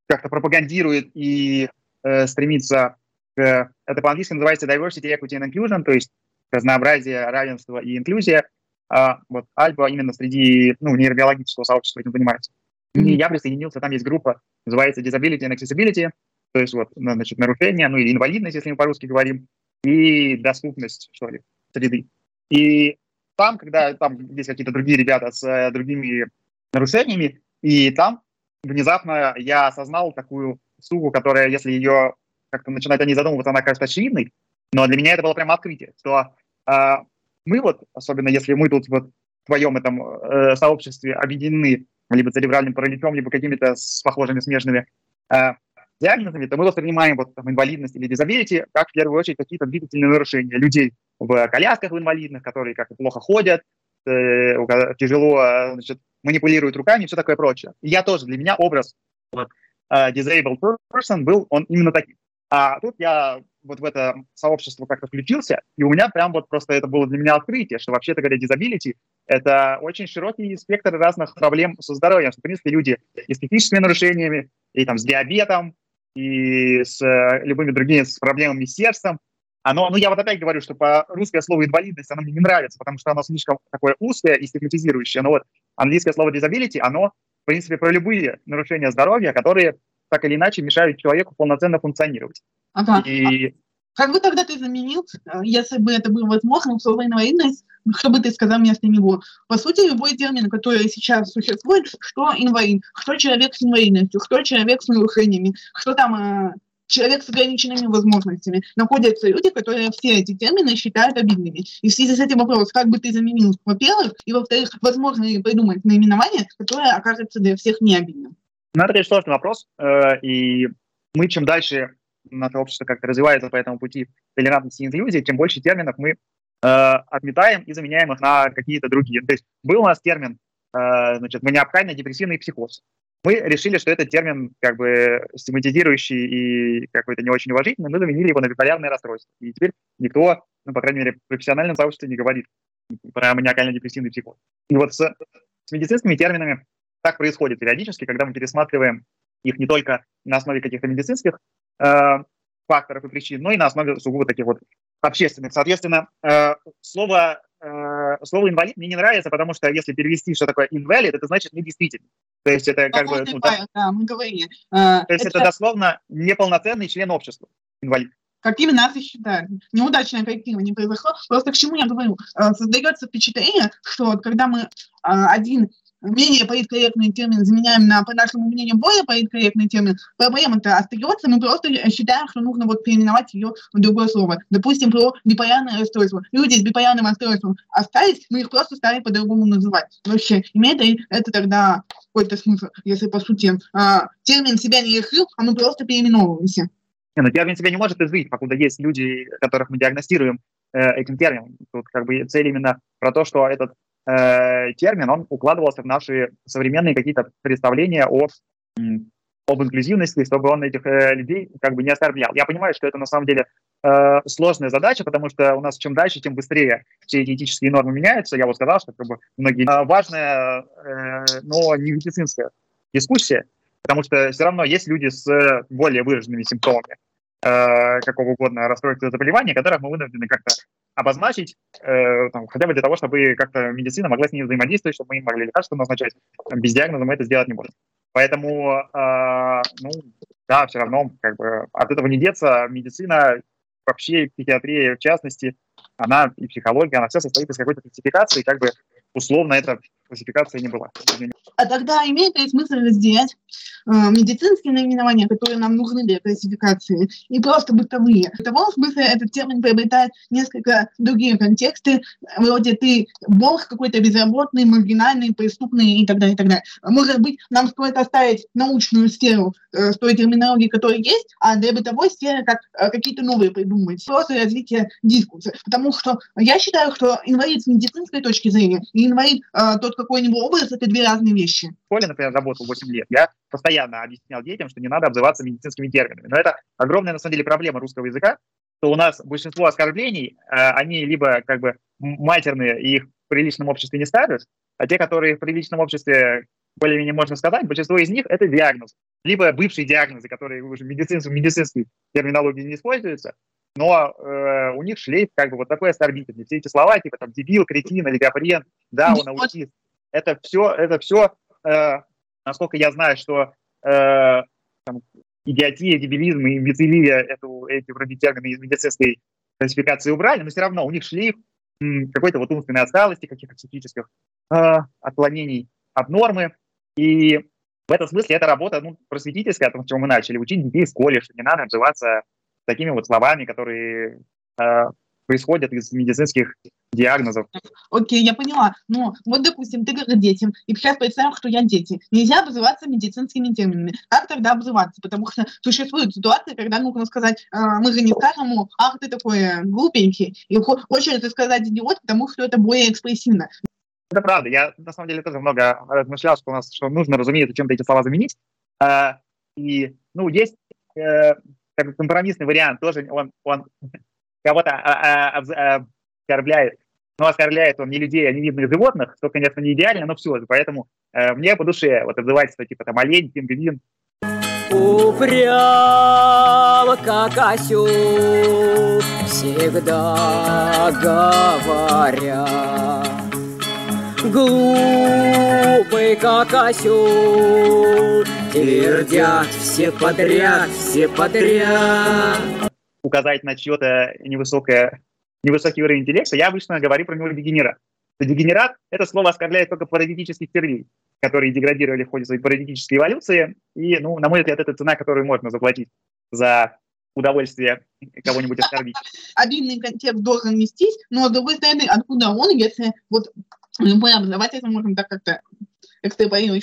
как-то пропагандирует и э, стремится к... Это по-английски называется Diversity, Equity and Inclusion, то есть разнообразие, равенство и инклюзия. А, вот Альба именно среди ну, нейробиологического сообщества этим занимается. И я присоединился, там есть группа, называется Disability and Accessibility, то есть вот, значит, нарушение, ну или инвалидность, если мы по-русски говорим, и доступность, что ли, среды. И там, когда там есть какие-то другие ребята с э, другими нарушениями, и там внезапно я осознал такую штуку, которая, если ее как-то начинать о ней задумываться, она кажется очевидной, но для меня это было прямо открытие, что э, мы вот, особенно если мы тут вот в твоем этом э, сообществе объединены либо церебральным параличом, либо какими-то с похожими смежными э, диагнозами, то мы воспринимаем вот там, инвалидность или дизабилити как в первую очередь какие-то двигательные нарушения людей в колясках в инвалидных, которые как-то плохо ходят, э, тяжело значит, манипулируют руками и все такое прочее. И я тоже, для меня образ вот, uh, disabled person был он именно таким. А тут я вот в это сообщество как-то включился, и у меня прям вот просто это было для меня открытие, что вообще-то говоря, disability — это очень широкий спектр разных проблем со здоровьем. В принципе, люди и с техническими нарушениями, и там с диабетом, и с э, любыми другими с проблемами с сердцем. Оно, ну, я вот опять говорю, что по русское слово инвалидность, оно мне не нравится, потому что оно слишком такое узкое и стигматизирующее. Но вот английское слово disability, оно, в принципе, про любые нарушения здоровья, которые так или иначе мешают человеку полноценно функционировать. Ага. И... Как бы тогда ты заменил, э, если бы это было возможно, слово инвалидность, что бы ты сказал вместо него? По сути, любой термин, который сейчас существует, что инвалид, кто человек с инвалидностью, кто человек с нарушениями, кто там э, человек с ограниченными возможностями. Находятся люди, которые все эти термины считают обидными. И в связи с этим вопрос, как бы ты заменил, во-первых, и во-вторых, возможно ли придумать наименование, которое окажется для всех необидным? Ну, это, конечно, сложный вопрос, э, и мы чем дальше наше общество как-то развивается по этому пути толерантности и инклюзии, тем больше терминов мы э, отметаем и заменяем их на какие-то другие. То есть был у нас термин, э, значит, маниакальный депрессивный психоз. Мы решили, что этот термин как бы стигматизирующий и какой-то не очень уважительный, мы заменили его на биполярное расстройство. И теперь никто, ну, по крайней мере, в профессиональном сообществе не говорит про маниакально-депрессивный психоз. И вот с, с медицинскими терминами так происходит периодически, когда мы пересматриваем их не только на основе каких-то медицинских э, факторов и причин, но и на основе сугубо таких вот общественных. Соответственно, э, слово, э, слово инвалид мне не нравится, потому что если перевести, что такое invalid, это значит недействительный. То есть это как бы... Ну, да, да, мы говорили. Э, то есть это... это дословно неполноценный член общества, инвалид. Как именно нас и считают. Неудачное корректирование произошло. Просто к чему я говорю? Э, создается впечатление, что когда мы э, один менее политкорректный термин заменяем на, по нашему мнению, более политкорректный термин, проблема-то остается, мы просто считаем, что нужно вот переименовать ее в другое слово. Допустим, про биполярное расстройство. Люди с биполярным расстройством остались, мы их просто стали по-другому называть. Вообще, имеет ли это тогда какой-то смысл, если, по сути, а, термин себя не решил, а мы просто переименовываемся? Не, ну термин себя не может изжить, покуда есть люди, которых мы диагностируем э, этим термином. Тут как бы цель именно про то, что этот э, термин, он укладывался в наши современные какие-то представления о, об инклюзивности, чтобы он этих э, людей как бы не оскорблял. Я понимаю, что это на самом деле э, сложная задача, потому что у нас чем дальше, тем быстрее все эти этические нормы меняются. Я вот сказал, что как бы, многие... Э, важная, э, но не медицинская дискуссия, потому что все равно есть люди с более выраженными симптомами э, какого угодно расстройства заболевания, которых мы вынуждены как-то обозначить, э, там, хотя бы для того, чтобы как-то медицина могла с ними взаимодействовать, чтобы мы им могли лекарства назначать. Без диагноза мы это сделать не можем. Поэтому, э, ну, да, все равно как бы от этого не деться. Медицина, вообще психиатрия в частности, она и психология, она вся состоит из какой-то классификации, как бы условно эта классификация не была. А тогда имеет ли смысл разделять э, медицинские наименования, которые нам нужны для классификации, и просто бытовые? В того смысле этот термин приобретает несколько другие контексты, вроде ты бог какой-то безработный, маргинальный, преступный и так далее, и так далее. Может быть, нам стоит оставить научную сферу э, с той терминологией, которая есть, а для бытовой сферы как, э, какие-то новые придумать. Просто развитие дискурса. Потому что я считаю, что инвалид с медицинской точки зрения и инвалид э, тот, какой-нибудь образ, это две разные вещи. В школе, например, работал 8 лет. Я постоянно объяснял детям, что не надо обзываться медицинскими терминами. Но это огромная, на самом деле, проблема русского языка, что у нас большинство оскорблений, э, они либо как бы матерные, и их в приличном обществе не ставят, а те, которые в приличном обществе более-менее можно сказать, большинство из них – это диагноз. Либо бывшие диагнозы, которые уже в медицинской, медицинской терминологии не используются, но э, у них шлейф как бы вот такой оскорбительный. Все эти слова, типа там дебил, кретин, олигофрен, да, он аутист, это все, это все, э, насколько я знаю, что э, там, идиотия, дебилизм и имбецилия эту, эти вроде термины из медицинской классификации убрали, но все равно у них шлейф какой-то вот умственной отсталости, каких-то психических э, отклонений от нормы. И в этом смысле это работа ну, просветительская, о том, с чего мы начали, учить детей в школе, что не надо называться такими вот словами, которые э, происходят из медицинских диагнозов. Окей, я поняла. Но вот, допустим, ты говоришь детям, и сейчас представим, что я дети. Нельзя обзываться медицинскими терминами. Как тогда обзываться? Потому что существует ситуация, когда нужно сказать, э, мы же не скажем ах, ты такой глупенький. И хочется сказать идиот, потому что это более экспрессивно. Это правда. Я, на самом деле, тоже много размышлял, что у нас что нужно, разумеется, чем-то эти слова заменить. А, и, ну, есть э, как компромиссный вариант, тоже он, он кого-то а, а, а, оскорбляет. Но оскорбляет он не людей, а невидных животных, что, конечно, не идеально, но все. Поэтому э, мне по душе вот обзывательство типа там олень, пингвин. Упрям, как осел, всегда говоря. Глупый, как осел, твердят все подряд, все подряд указать на чье-то невысокое, невысокий уровень интеллекта, я обычно говорю про него дегенерат. Дегенерат – это слово оскорбляет только парадигмических червей, которые деградировали в ходе своей парадигмической эволюции. И, ну, на мой взгляд, это цена, которую можно заплатить за удовольствие кого-нибудь оскорбить. Обидный контекст должен нестись, но, с другой стороны, откуда он, если вот любое образовательство можно так как-то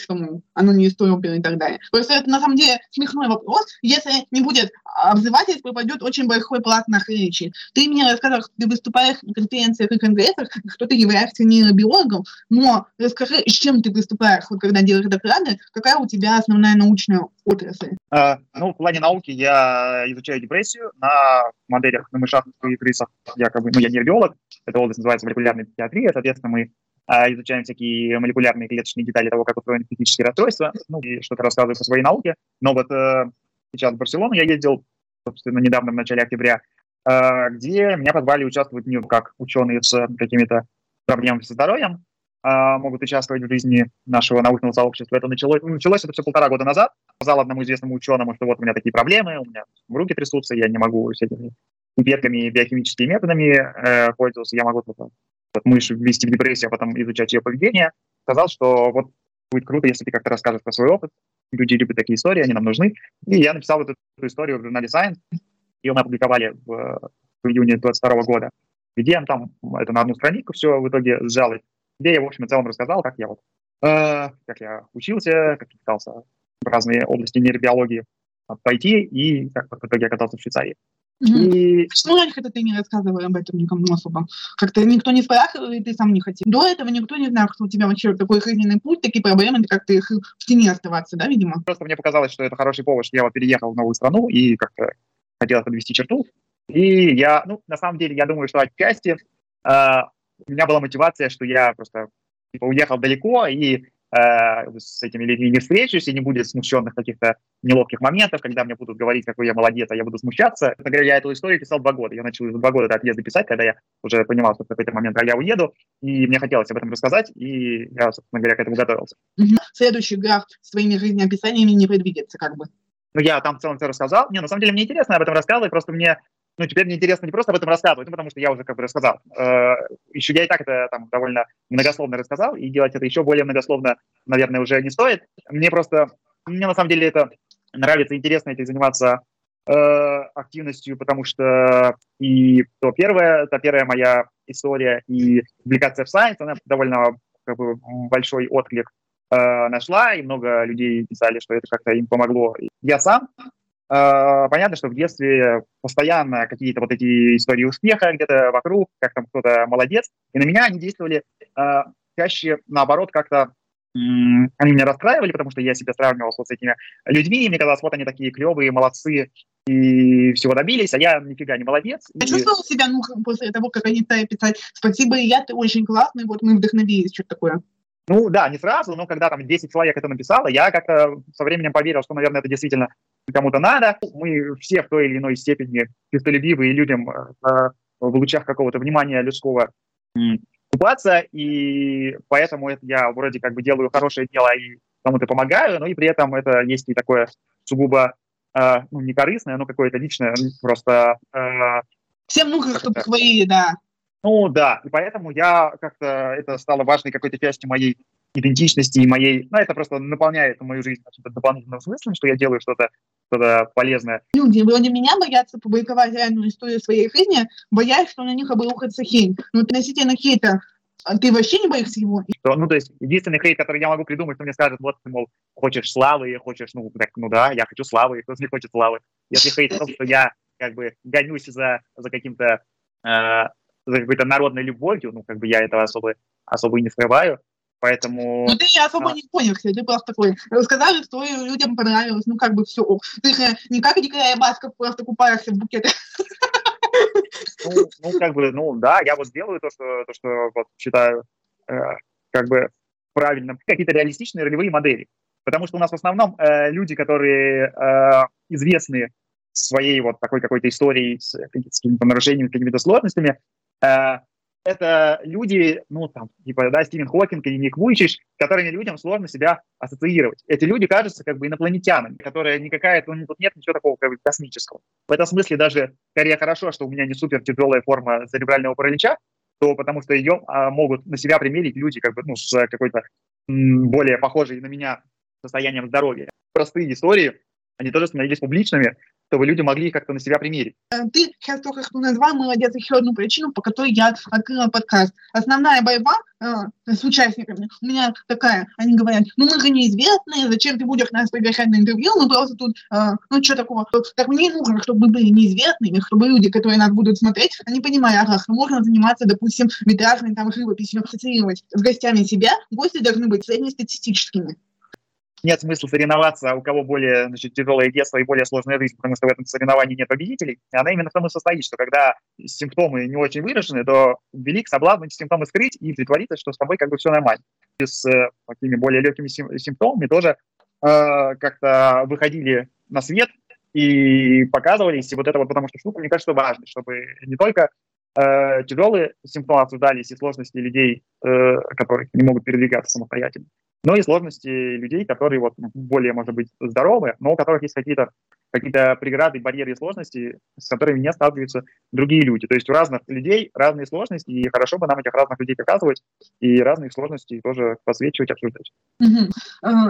ну, оно не оперы и так далее. Просто это на самом деле смешной вопрос. Если не будет обзывательств, попадет очень большой плат на речи. Ты мне рассказал, что ты выступаешь на конференциях и конгрессах, что ты являешься нейробиологом, но расскажи, с чем ты выступаешь, вот когда делаешь доклады, какая у тебя основная научная отрасль? А, ну, в плане науки я изучаю депрессию на моделях на мышах и крысах. Якобы, ну, я нейробиолог, эта область называется молекулярная психиатрия, соответственно, мы изучаем всякие молекулярные клеточные детали того, как устроены психические расстройства, ну, и что-то рассказываю по своей науке. Но вот э, сейчас в Барселону я ездил, собственно, недавно, в начале октября, э, где меня позвали участвовать не как ученые с какими-то проблемами со здоровьем, э, могут участвовать в жизни нашего научного сообщества. Это началось, ну, началось это все полтора года назад. Сказал одному известному ученому, что вот у меня такие проблемы, у меня руки трясутся, я не могу с этими пипетками биохимическими методами э, пользоваться, я могу только вот мышь ввести в депрессию, а потом изучать ее поведение, сказал, что вот будет круто, если ты как-то расскажешь про свой опыт. Люди любят такие истории, они нам нужны. И я написал эту, эту историю в журнале Science. Ее мы опубликовали в, в июне 22 года. Где я там, это на одну страницу все в итоге сжал, где я, в общем и целом, рассказал, как я вот, э, как я учился, как я пытался в разные области нейробиологии пойти, и как в итоге оказался в Швейцарии. И... Почему раньше это ты не рассказывал об этом никому особо? Как-то никто не спрашивал, и ты сам не хотел. До этого никто не знал, что у тебя вообще такой жизненный путь, такие проблемы, как ты их в тени оставаться, да, видимо? Просто мне показалось, что это хороший повод, что я вот переехал в новую страну и как-то хотел подвести черту. И я, ну, на самом деле, я думаю, что отчасти э, у меня была мотивация, что я просто типа, уехал далеко, и с этими людьми не встречусь, и не будет смущенных каких-то неловких моментов, когда мне будут говорить, какой я молодец, а я буду смущаться. Например, я эту историю писал два года. Я начал два года до отъезда писать, когда я уже понимал, что в какой-то момент я уеду, и мне хотелось об этом рассказать, и я, собственно говоря, к этому готовился. Следующий граф с твоими жизнеописаниями не предвидится, как бы. Ну, я там в целом все рассказал. Не, на самом деле мне интересно об этом рассказывать, просто мне ну, теперь мне интересно не просто об этом рассказывать, ну, потому что я уже как бы рассказал. Э, еще я и так это там довольно многословно рассказал, и делать это еще более многословно, наверное, уже не стоит. Мне просто, мне на самом деле это нравится, интересно этим заниматься э, активностью, потому что и то первое, это первая моя история, и публикация в Science, она довольно как бы, большой отклик э, нашла, и много людей писали, что это как-то им помогло. Я сам понятно, что в детстве постоянно какие-то вот эти истории успеха где-то вокруг, как там кто-то молодец, и на меня они действовали uh, чаще наоборот как-то они меня расстраивали, потому что я себя сравнивал вот с этими людьми, и мне казалось, вот они такие клевые, молодцы, и всего добились, а я нифига не молодец. Я и... чувствовал себя, ну, после того, как они стали писать «Спасибо, я, ты очень классный, вот мы вдохновились», что-то такое. Ну да, не сразу, но когда там 10 человек это написало, я как-то со временем поверил, что, наверное, это действительно кому-то надо. Мы все в той или иной степени чистолюбивые людям э, в лучах какого-то внимания людского купаться, и поэтому это я вроде как бы делаю хорошее дело и кому-то помогаю, но и при этом это есть и такое сугубо э, ну, не корыстное, но какое-то личное, просто... Э, Всем нужно, чтобы свои, да, ну да, и поэтому я как-то, это стало важной какой-то частью моей идентичности и моей, ну это просто наполняет мою жизнь дополнительным смыслом, что я делаю что-то что-то полезное. Люди вроде меня боятся публиковать реальную историю своей жизни, боясь, что на них обрушится хейт. Но относительно хейта а ты вообще не боишься его? Что, ну, то есть, единственный хейт, который я могу придумать, что мне скажет, вот, ты, мол, хочешь славы, хочешь, ну, так, ну да, я хочу славы, кто не хочет славы. Если хейт в том, что я, как бы, гонюсь за, за каким-то э, за какой-то народной любовью, ну, как бы я этого особо, особо и не скрываю, поэтому... Ну, ты особо а... не понял, ты просто такой, рассказали, что людям понравилось, ну, как бы все, ты же не как Николай Басков просто купаешься в букете. Ну, ну, как бы, ну, да, я вот делаю то, что, то, что вот считаю, э, как бы, правильно, какие-то реалистичные ролевые модели. Потому что у нас в основном э, люди, которые э, известны своей вот такой какой-то историей с, с какими-то нарушениями, какими-то сложностями, Э, это люди, ну, там, типа, да, Стивен Хокинг или Ник Вуйчич, которыми людям сложно себя ассоциировать. Эти люди кажутся как бы инопланетянами, которые никакая, ну, тут нет ничего такого как бы космического. В этом смысле даже скорее хорошо, что у меня не супер тяжелая форма церебрального паралича, то потому что ее а, могут на себя примерить люди как бы, ну, с какой-то более похожей на меня состоянием здоровья. Простые истории, они тоже становились публичными, чтобы люди могли как-то на себя примерить. Э, ты сейчас только что назвал, молодец, еще одну причину, по которой я открыла подкаст. Основная борьба э, с участниками у меня такая, они говорят, ну мы же неизвестные, зачем ты будешь нас приглашать на интервью, мы просто тут, э, ну что такого, так мне нужно, чтобы мы были неизвестными, чтобы люди, которые нас будут смотреть, они понимали, ага, что можно заниматься, допустим, витражной там живописью, ассоциировать с гостями себя, гости должны быть среднестатистическими нет смысла соревноваться, у кого более значит, тяжелое детство и более сложная жизнь, потому что в этом соревновании нет победителей. И она именно в том и состоит, что когда симптомы не очень выражены, то велик соблазн эти симптомы скрыть и притвориться, что с тобой как бы все нормально. И с э, такими более легкими сим- симптомами тоже э, как-то выходили на свет и показывались. И вот это вот, потому что штука, мне кажется, важно, чтобы не только э, тяжелые симптомы обсуждались и сложности людей, э, которые не могут передвигаться самостоятельно, но и сложности людей, которые вот ну, более, может быть, здоровы, но у которых есть какие-то какие-то преграды, барьеры и сложности, с которыми не сталкиваются другие люди. То есть у разных людей разные сложности, и хорошо бы нам этих разных людей показывать и разные сложности тоже подсвечивать, обсуждать. Угу.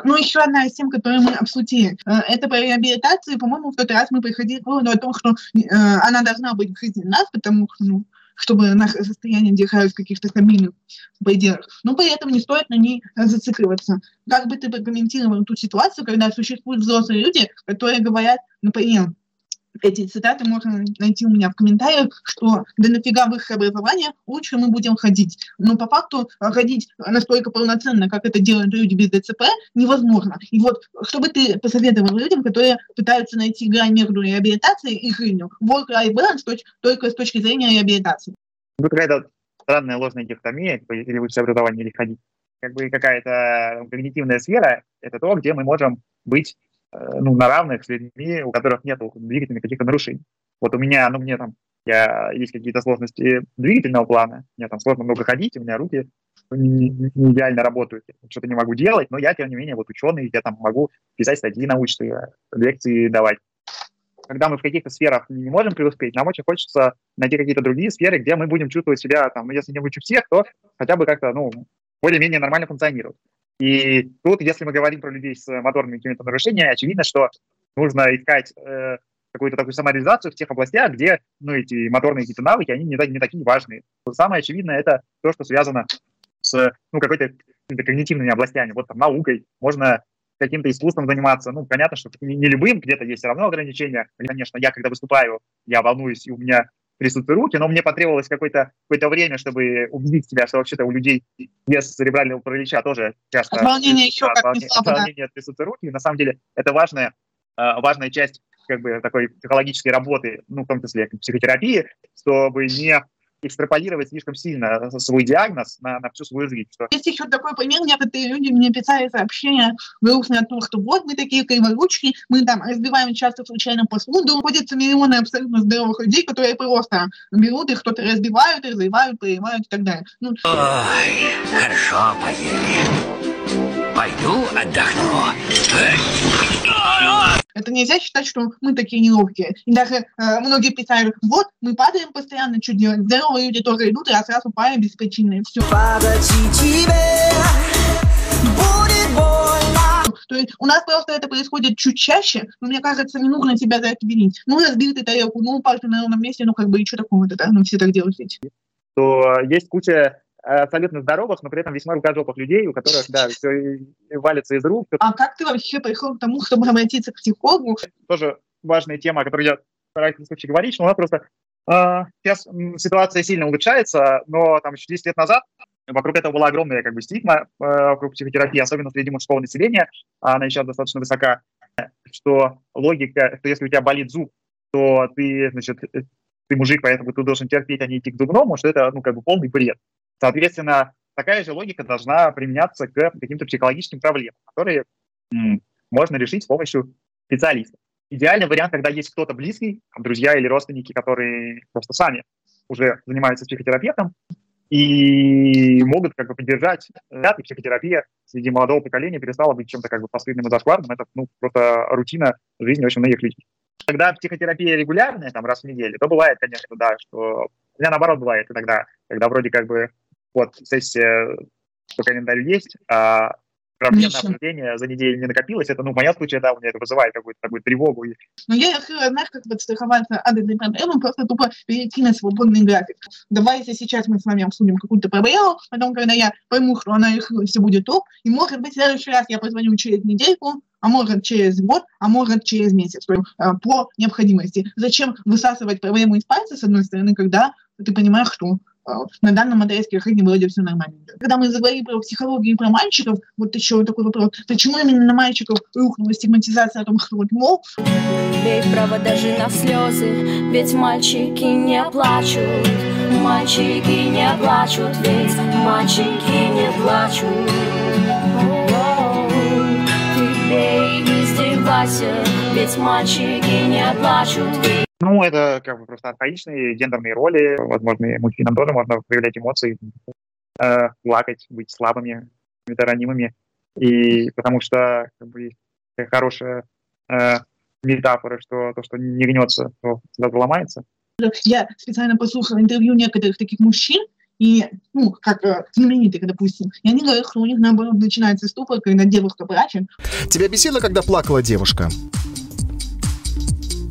Ну, еще одна из тем, которую мы обсудили, э, это по реабилитации. По-моему, в тот раз мы приходили к выводу о том, что э, она должна быть в жизни нас, потому что ну, чтобы наше состояние держалось в каких-то стабильных пределах. Но при этом не стоит на ней зацикливаться. Как бы ты прокомментировал ту ситуацию, когда существуют взрослые люди, которые говорят, например, эти цитаты можно найти у меня в комментариях, что да нафига в их образование, лучше мы будем ходить. Но по факту ходить настолько полноценно, как это делают люди без ДЦП, невозможно. И вот, что бы ты посоветовал людям, которые пытаются найти грань между реабилитацией и жизнью, work-life balance только с точки зрения реабилитации? Ну, какая-то странная ложная дихотомия, типа, или высшее образование, или ходить. Как бы какая-то когнитивная сфера — это то, где мы можем быть ну, на равных с людьми, у которых нет двигательных каких-то нарушений. Вот у меня, ну, мне там, я, есть какие-то сложности двигательного плана, мне там сложно много ходить, у меня руки не идеально работают, что-то не могу делать, но я, тем не менее, вот ученый, я там могу писать статьи научные, лекции давать. Когда мы в каких-то сферах не можем преуспеть, нам очень хочется найти какие-то другие сферы, где мы будем чувствовать себя, там, ну, если не лучше всех, то хотя бы как-то, ну, более-менее нормально функционировать. И тут, если мы говорим про людей с моторными какими-то нарушениями, очевидно, что нужно искать э, какую-то такую самореализацию в тех областях, где ну, эти моторные какие-то навыки, они не, не такие важные. Самое очевидное – это то, что связано с ну, какой-то когнитивными областями, вот там наукой, можно каким-то искусством заниматься. Ну, понятно, что не, не любым, где-то есть все равно ограничения. Конечно, я когда выступаю, я волнуюсь, и у меня присутствуют руки, но мне потребовалось какое-то какое время, чтобы убедить себя, что вообще-то у людей без церебрального паралича тоже часто... От волнения еще как не слабо, От волнения руки. На самом деле это важная, э, важная часть как бы такой психологической работы, ну, в том числе психотерапии, чтобы не экстраполировать слишком сильно свой диагноз на, на всю свою жизнь. Что... Есть еще такой пример, некоторые люди мне писали сообщения грустные о том, что вот мы такие криворучки, мы там разбиваем часто случайно посуду, ходятся миллионы абсолютно здоровых людей, которые просто берут их, кто-то разбивают, разливают, проливают и так далее. Ну, Ой, хорошо поели. Пойду отдохну. Это нельзя считать, что мы такие неловкие. И даже э, многие писали, вот, мы падаем постоянно, что делать? Здоровые люди тоже идут, и раз раз упали без причины, и все. То есть у нас просто это происходит чуть чаще, но мне кажется, не нужно себя за это винить. Ну, разбил ты тарелку, ну, упал ты на ровном месте, ну, как бы, и что такого-то, да? Ну, все так делают ведь. То есть куча абсолютно здоровых, но при этом весьма рукожопых людей, у которых, да, все валится из рук. А как ты вообще пришел к тому, чтобы обратиться к психологу? Тоже важная тема, о которой я стараюсь случае говорить, но у нас просто э, сейчас ситуация сильно улучшается, но там еще 10 лет назад вокруг этого была огромная как бы стигма э, вокруг психотерапии, особенно среди мужского населения, а она еще достаточно высока, что логика, что если у тебя болит зуб, то ты, значит, ты мужик, поэтому ты должен терпеть, а не идти к зубному, что это, ну, как бы полный бред. Соответственно, такая же логика должна применяться к каким-то психологическим проблемам, которые можно решить с помощью специалистов. Идеальный вариант, когда есть кто-то близкий, друзья или родственники, которые просто сами уже занимаются психотерапевтом и могут как бы поддержать ряд, и психотерапия среди молодого поколения перестала быть чем-то как бы последним и зашкварным. Это ну, просто рутина жизни очень многих людей. Когда психотерапия регулярная, там раз в неделю, то бывает, конечно, да, что у меня наоборот бывает иногда, когда вроде как бы вот сессия по календарю есть, а проблем на обсуждение за неделю не накопилось. Это, ну, в моем случае, да, у меня это вызывает какую-то такую тревогу. Ну, я решила, знаешь, как подстраховаться от этой проблемы, просто тупо перейти на свободный график. Давай, если сейчас мы с вами обсудим какую-то проблему, потом, когда я пойму, что она решилась, все будет топ, и, может быть, в следующий раз я позвоню через недельку, а может через год, а может через месяц, по необходимости. Зачем высасывать проблему из пальца, с одной стороны, когда ты понимаешь, что на данном отрезке жизни вроде все нормально. Когда мы заговорили про психологию и про мальчиков, вот еще такой вопрос, почему именно на мальчиков рухнула стигматизация о том, что вот мол... Имеет право даже на слезы, ведь мальчики не плачут, мальчики не плачут, ведь мальчики не плачут. Ты бей, издевайся, ведь мальчики не плачут, ведь ну, это как бы просто архаичные гендерные роли. Возможно, мужчинам тоже можно проявлять эмоции, э, плакать, быть слабыми, ранимыми. И потому что как бы, хорошая э, метафора, что то, что не гнется, то сразу ломается. Я специально послушала интервью некоторых таких мужчин, и, ну, как э, знаменитых, допустим, и они говорят, что у них, наоборот, начинается ступор, когда девушка плачет. Тебя бесило, когда плакала девушка?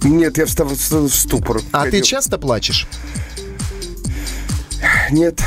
Нет, я встал в ступор. А ходил. ты часто плачешь? Нет.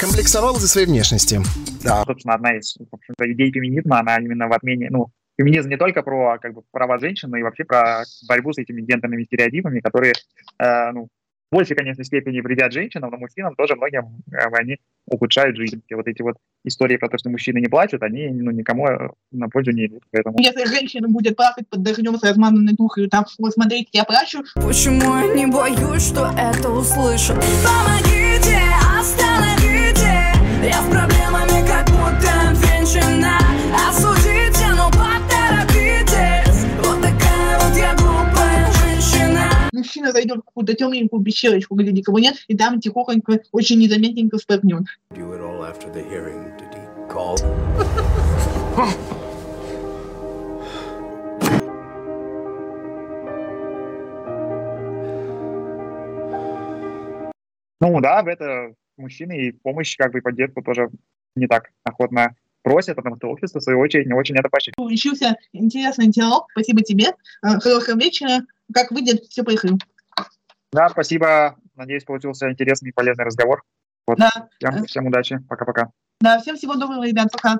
Комплексовал за своей внешности? Да. Собственно, одна из идей феминизма, она именно в отмене, ну, феминизм не только про как бы, права женщин, но и вообще про борьбу с этими гендерными стереотипами, которые э, ну, в большей, конечно, степени вредят женщинам, но мужчинам тоже многим э, они ухудшают жизнь. И вот эти вот истории про то, что мужчины не плачут, они ну, никому э, на пользу не идут. Поэтому... Если женщина будет плакать под дождем с размазанной духой, там, вот смотрите, я плачу. Почему я не боюсь, что это услышат? Помогите, остановите, я с проблемами, Мужчина зайдет в какую-то темненькую пещерочку, где никого нет, и там тихохонько, очень незаметненько call? Ну да, в это мужчины и помощь, как бы поддержку тоже не так охотно просят, потому что общество, в свою очередь, не очень это поощряет. Получился интересный диалог. Спасибо тебе. Э, Хорошего вечера. Как выйдет, все поехали. Да, спасибо. Надеюсь, получился интересный и полезный разговор. Вот. Да. Всем, всем удачи. Пока-пока. Да, всем всего доброго, ребят. Пока.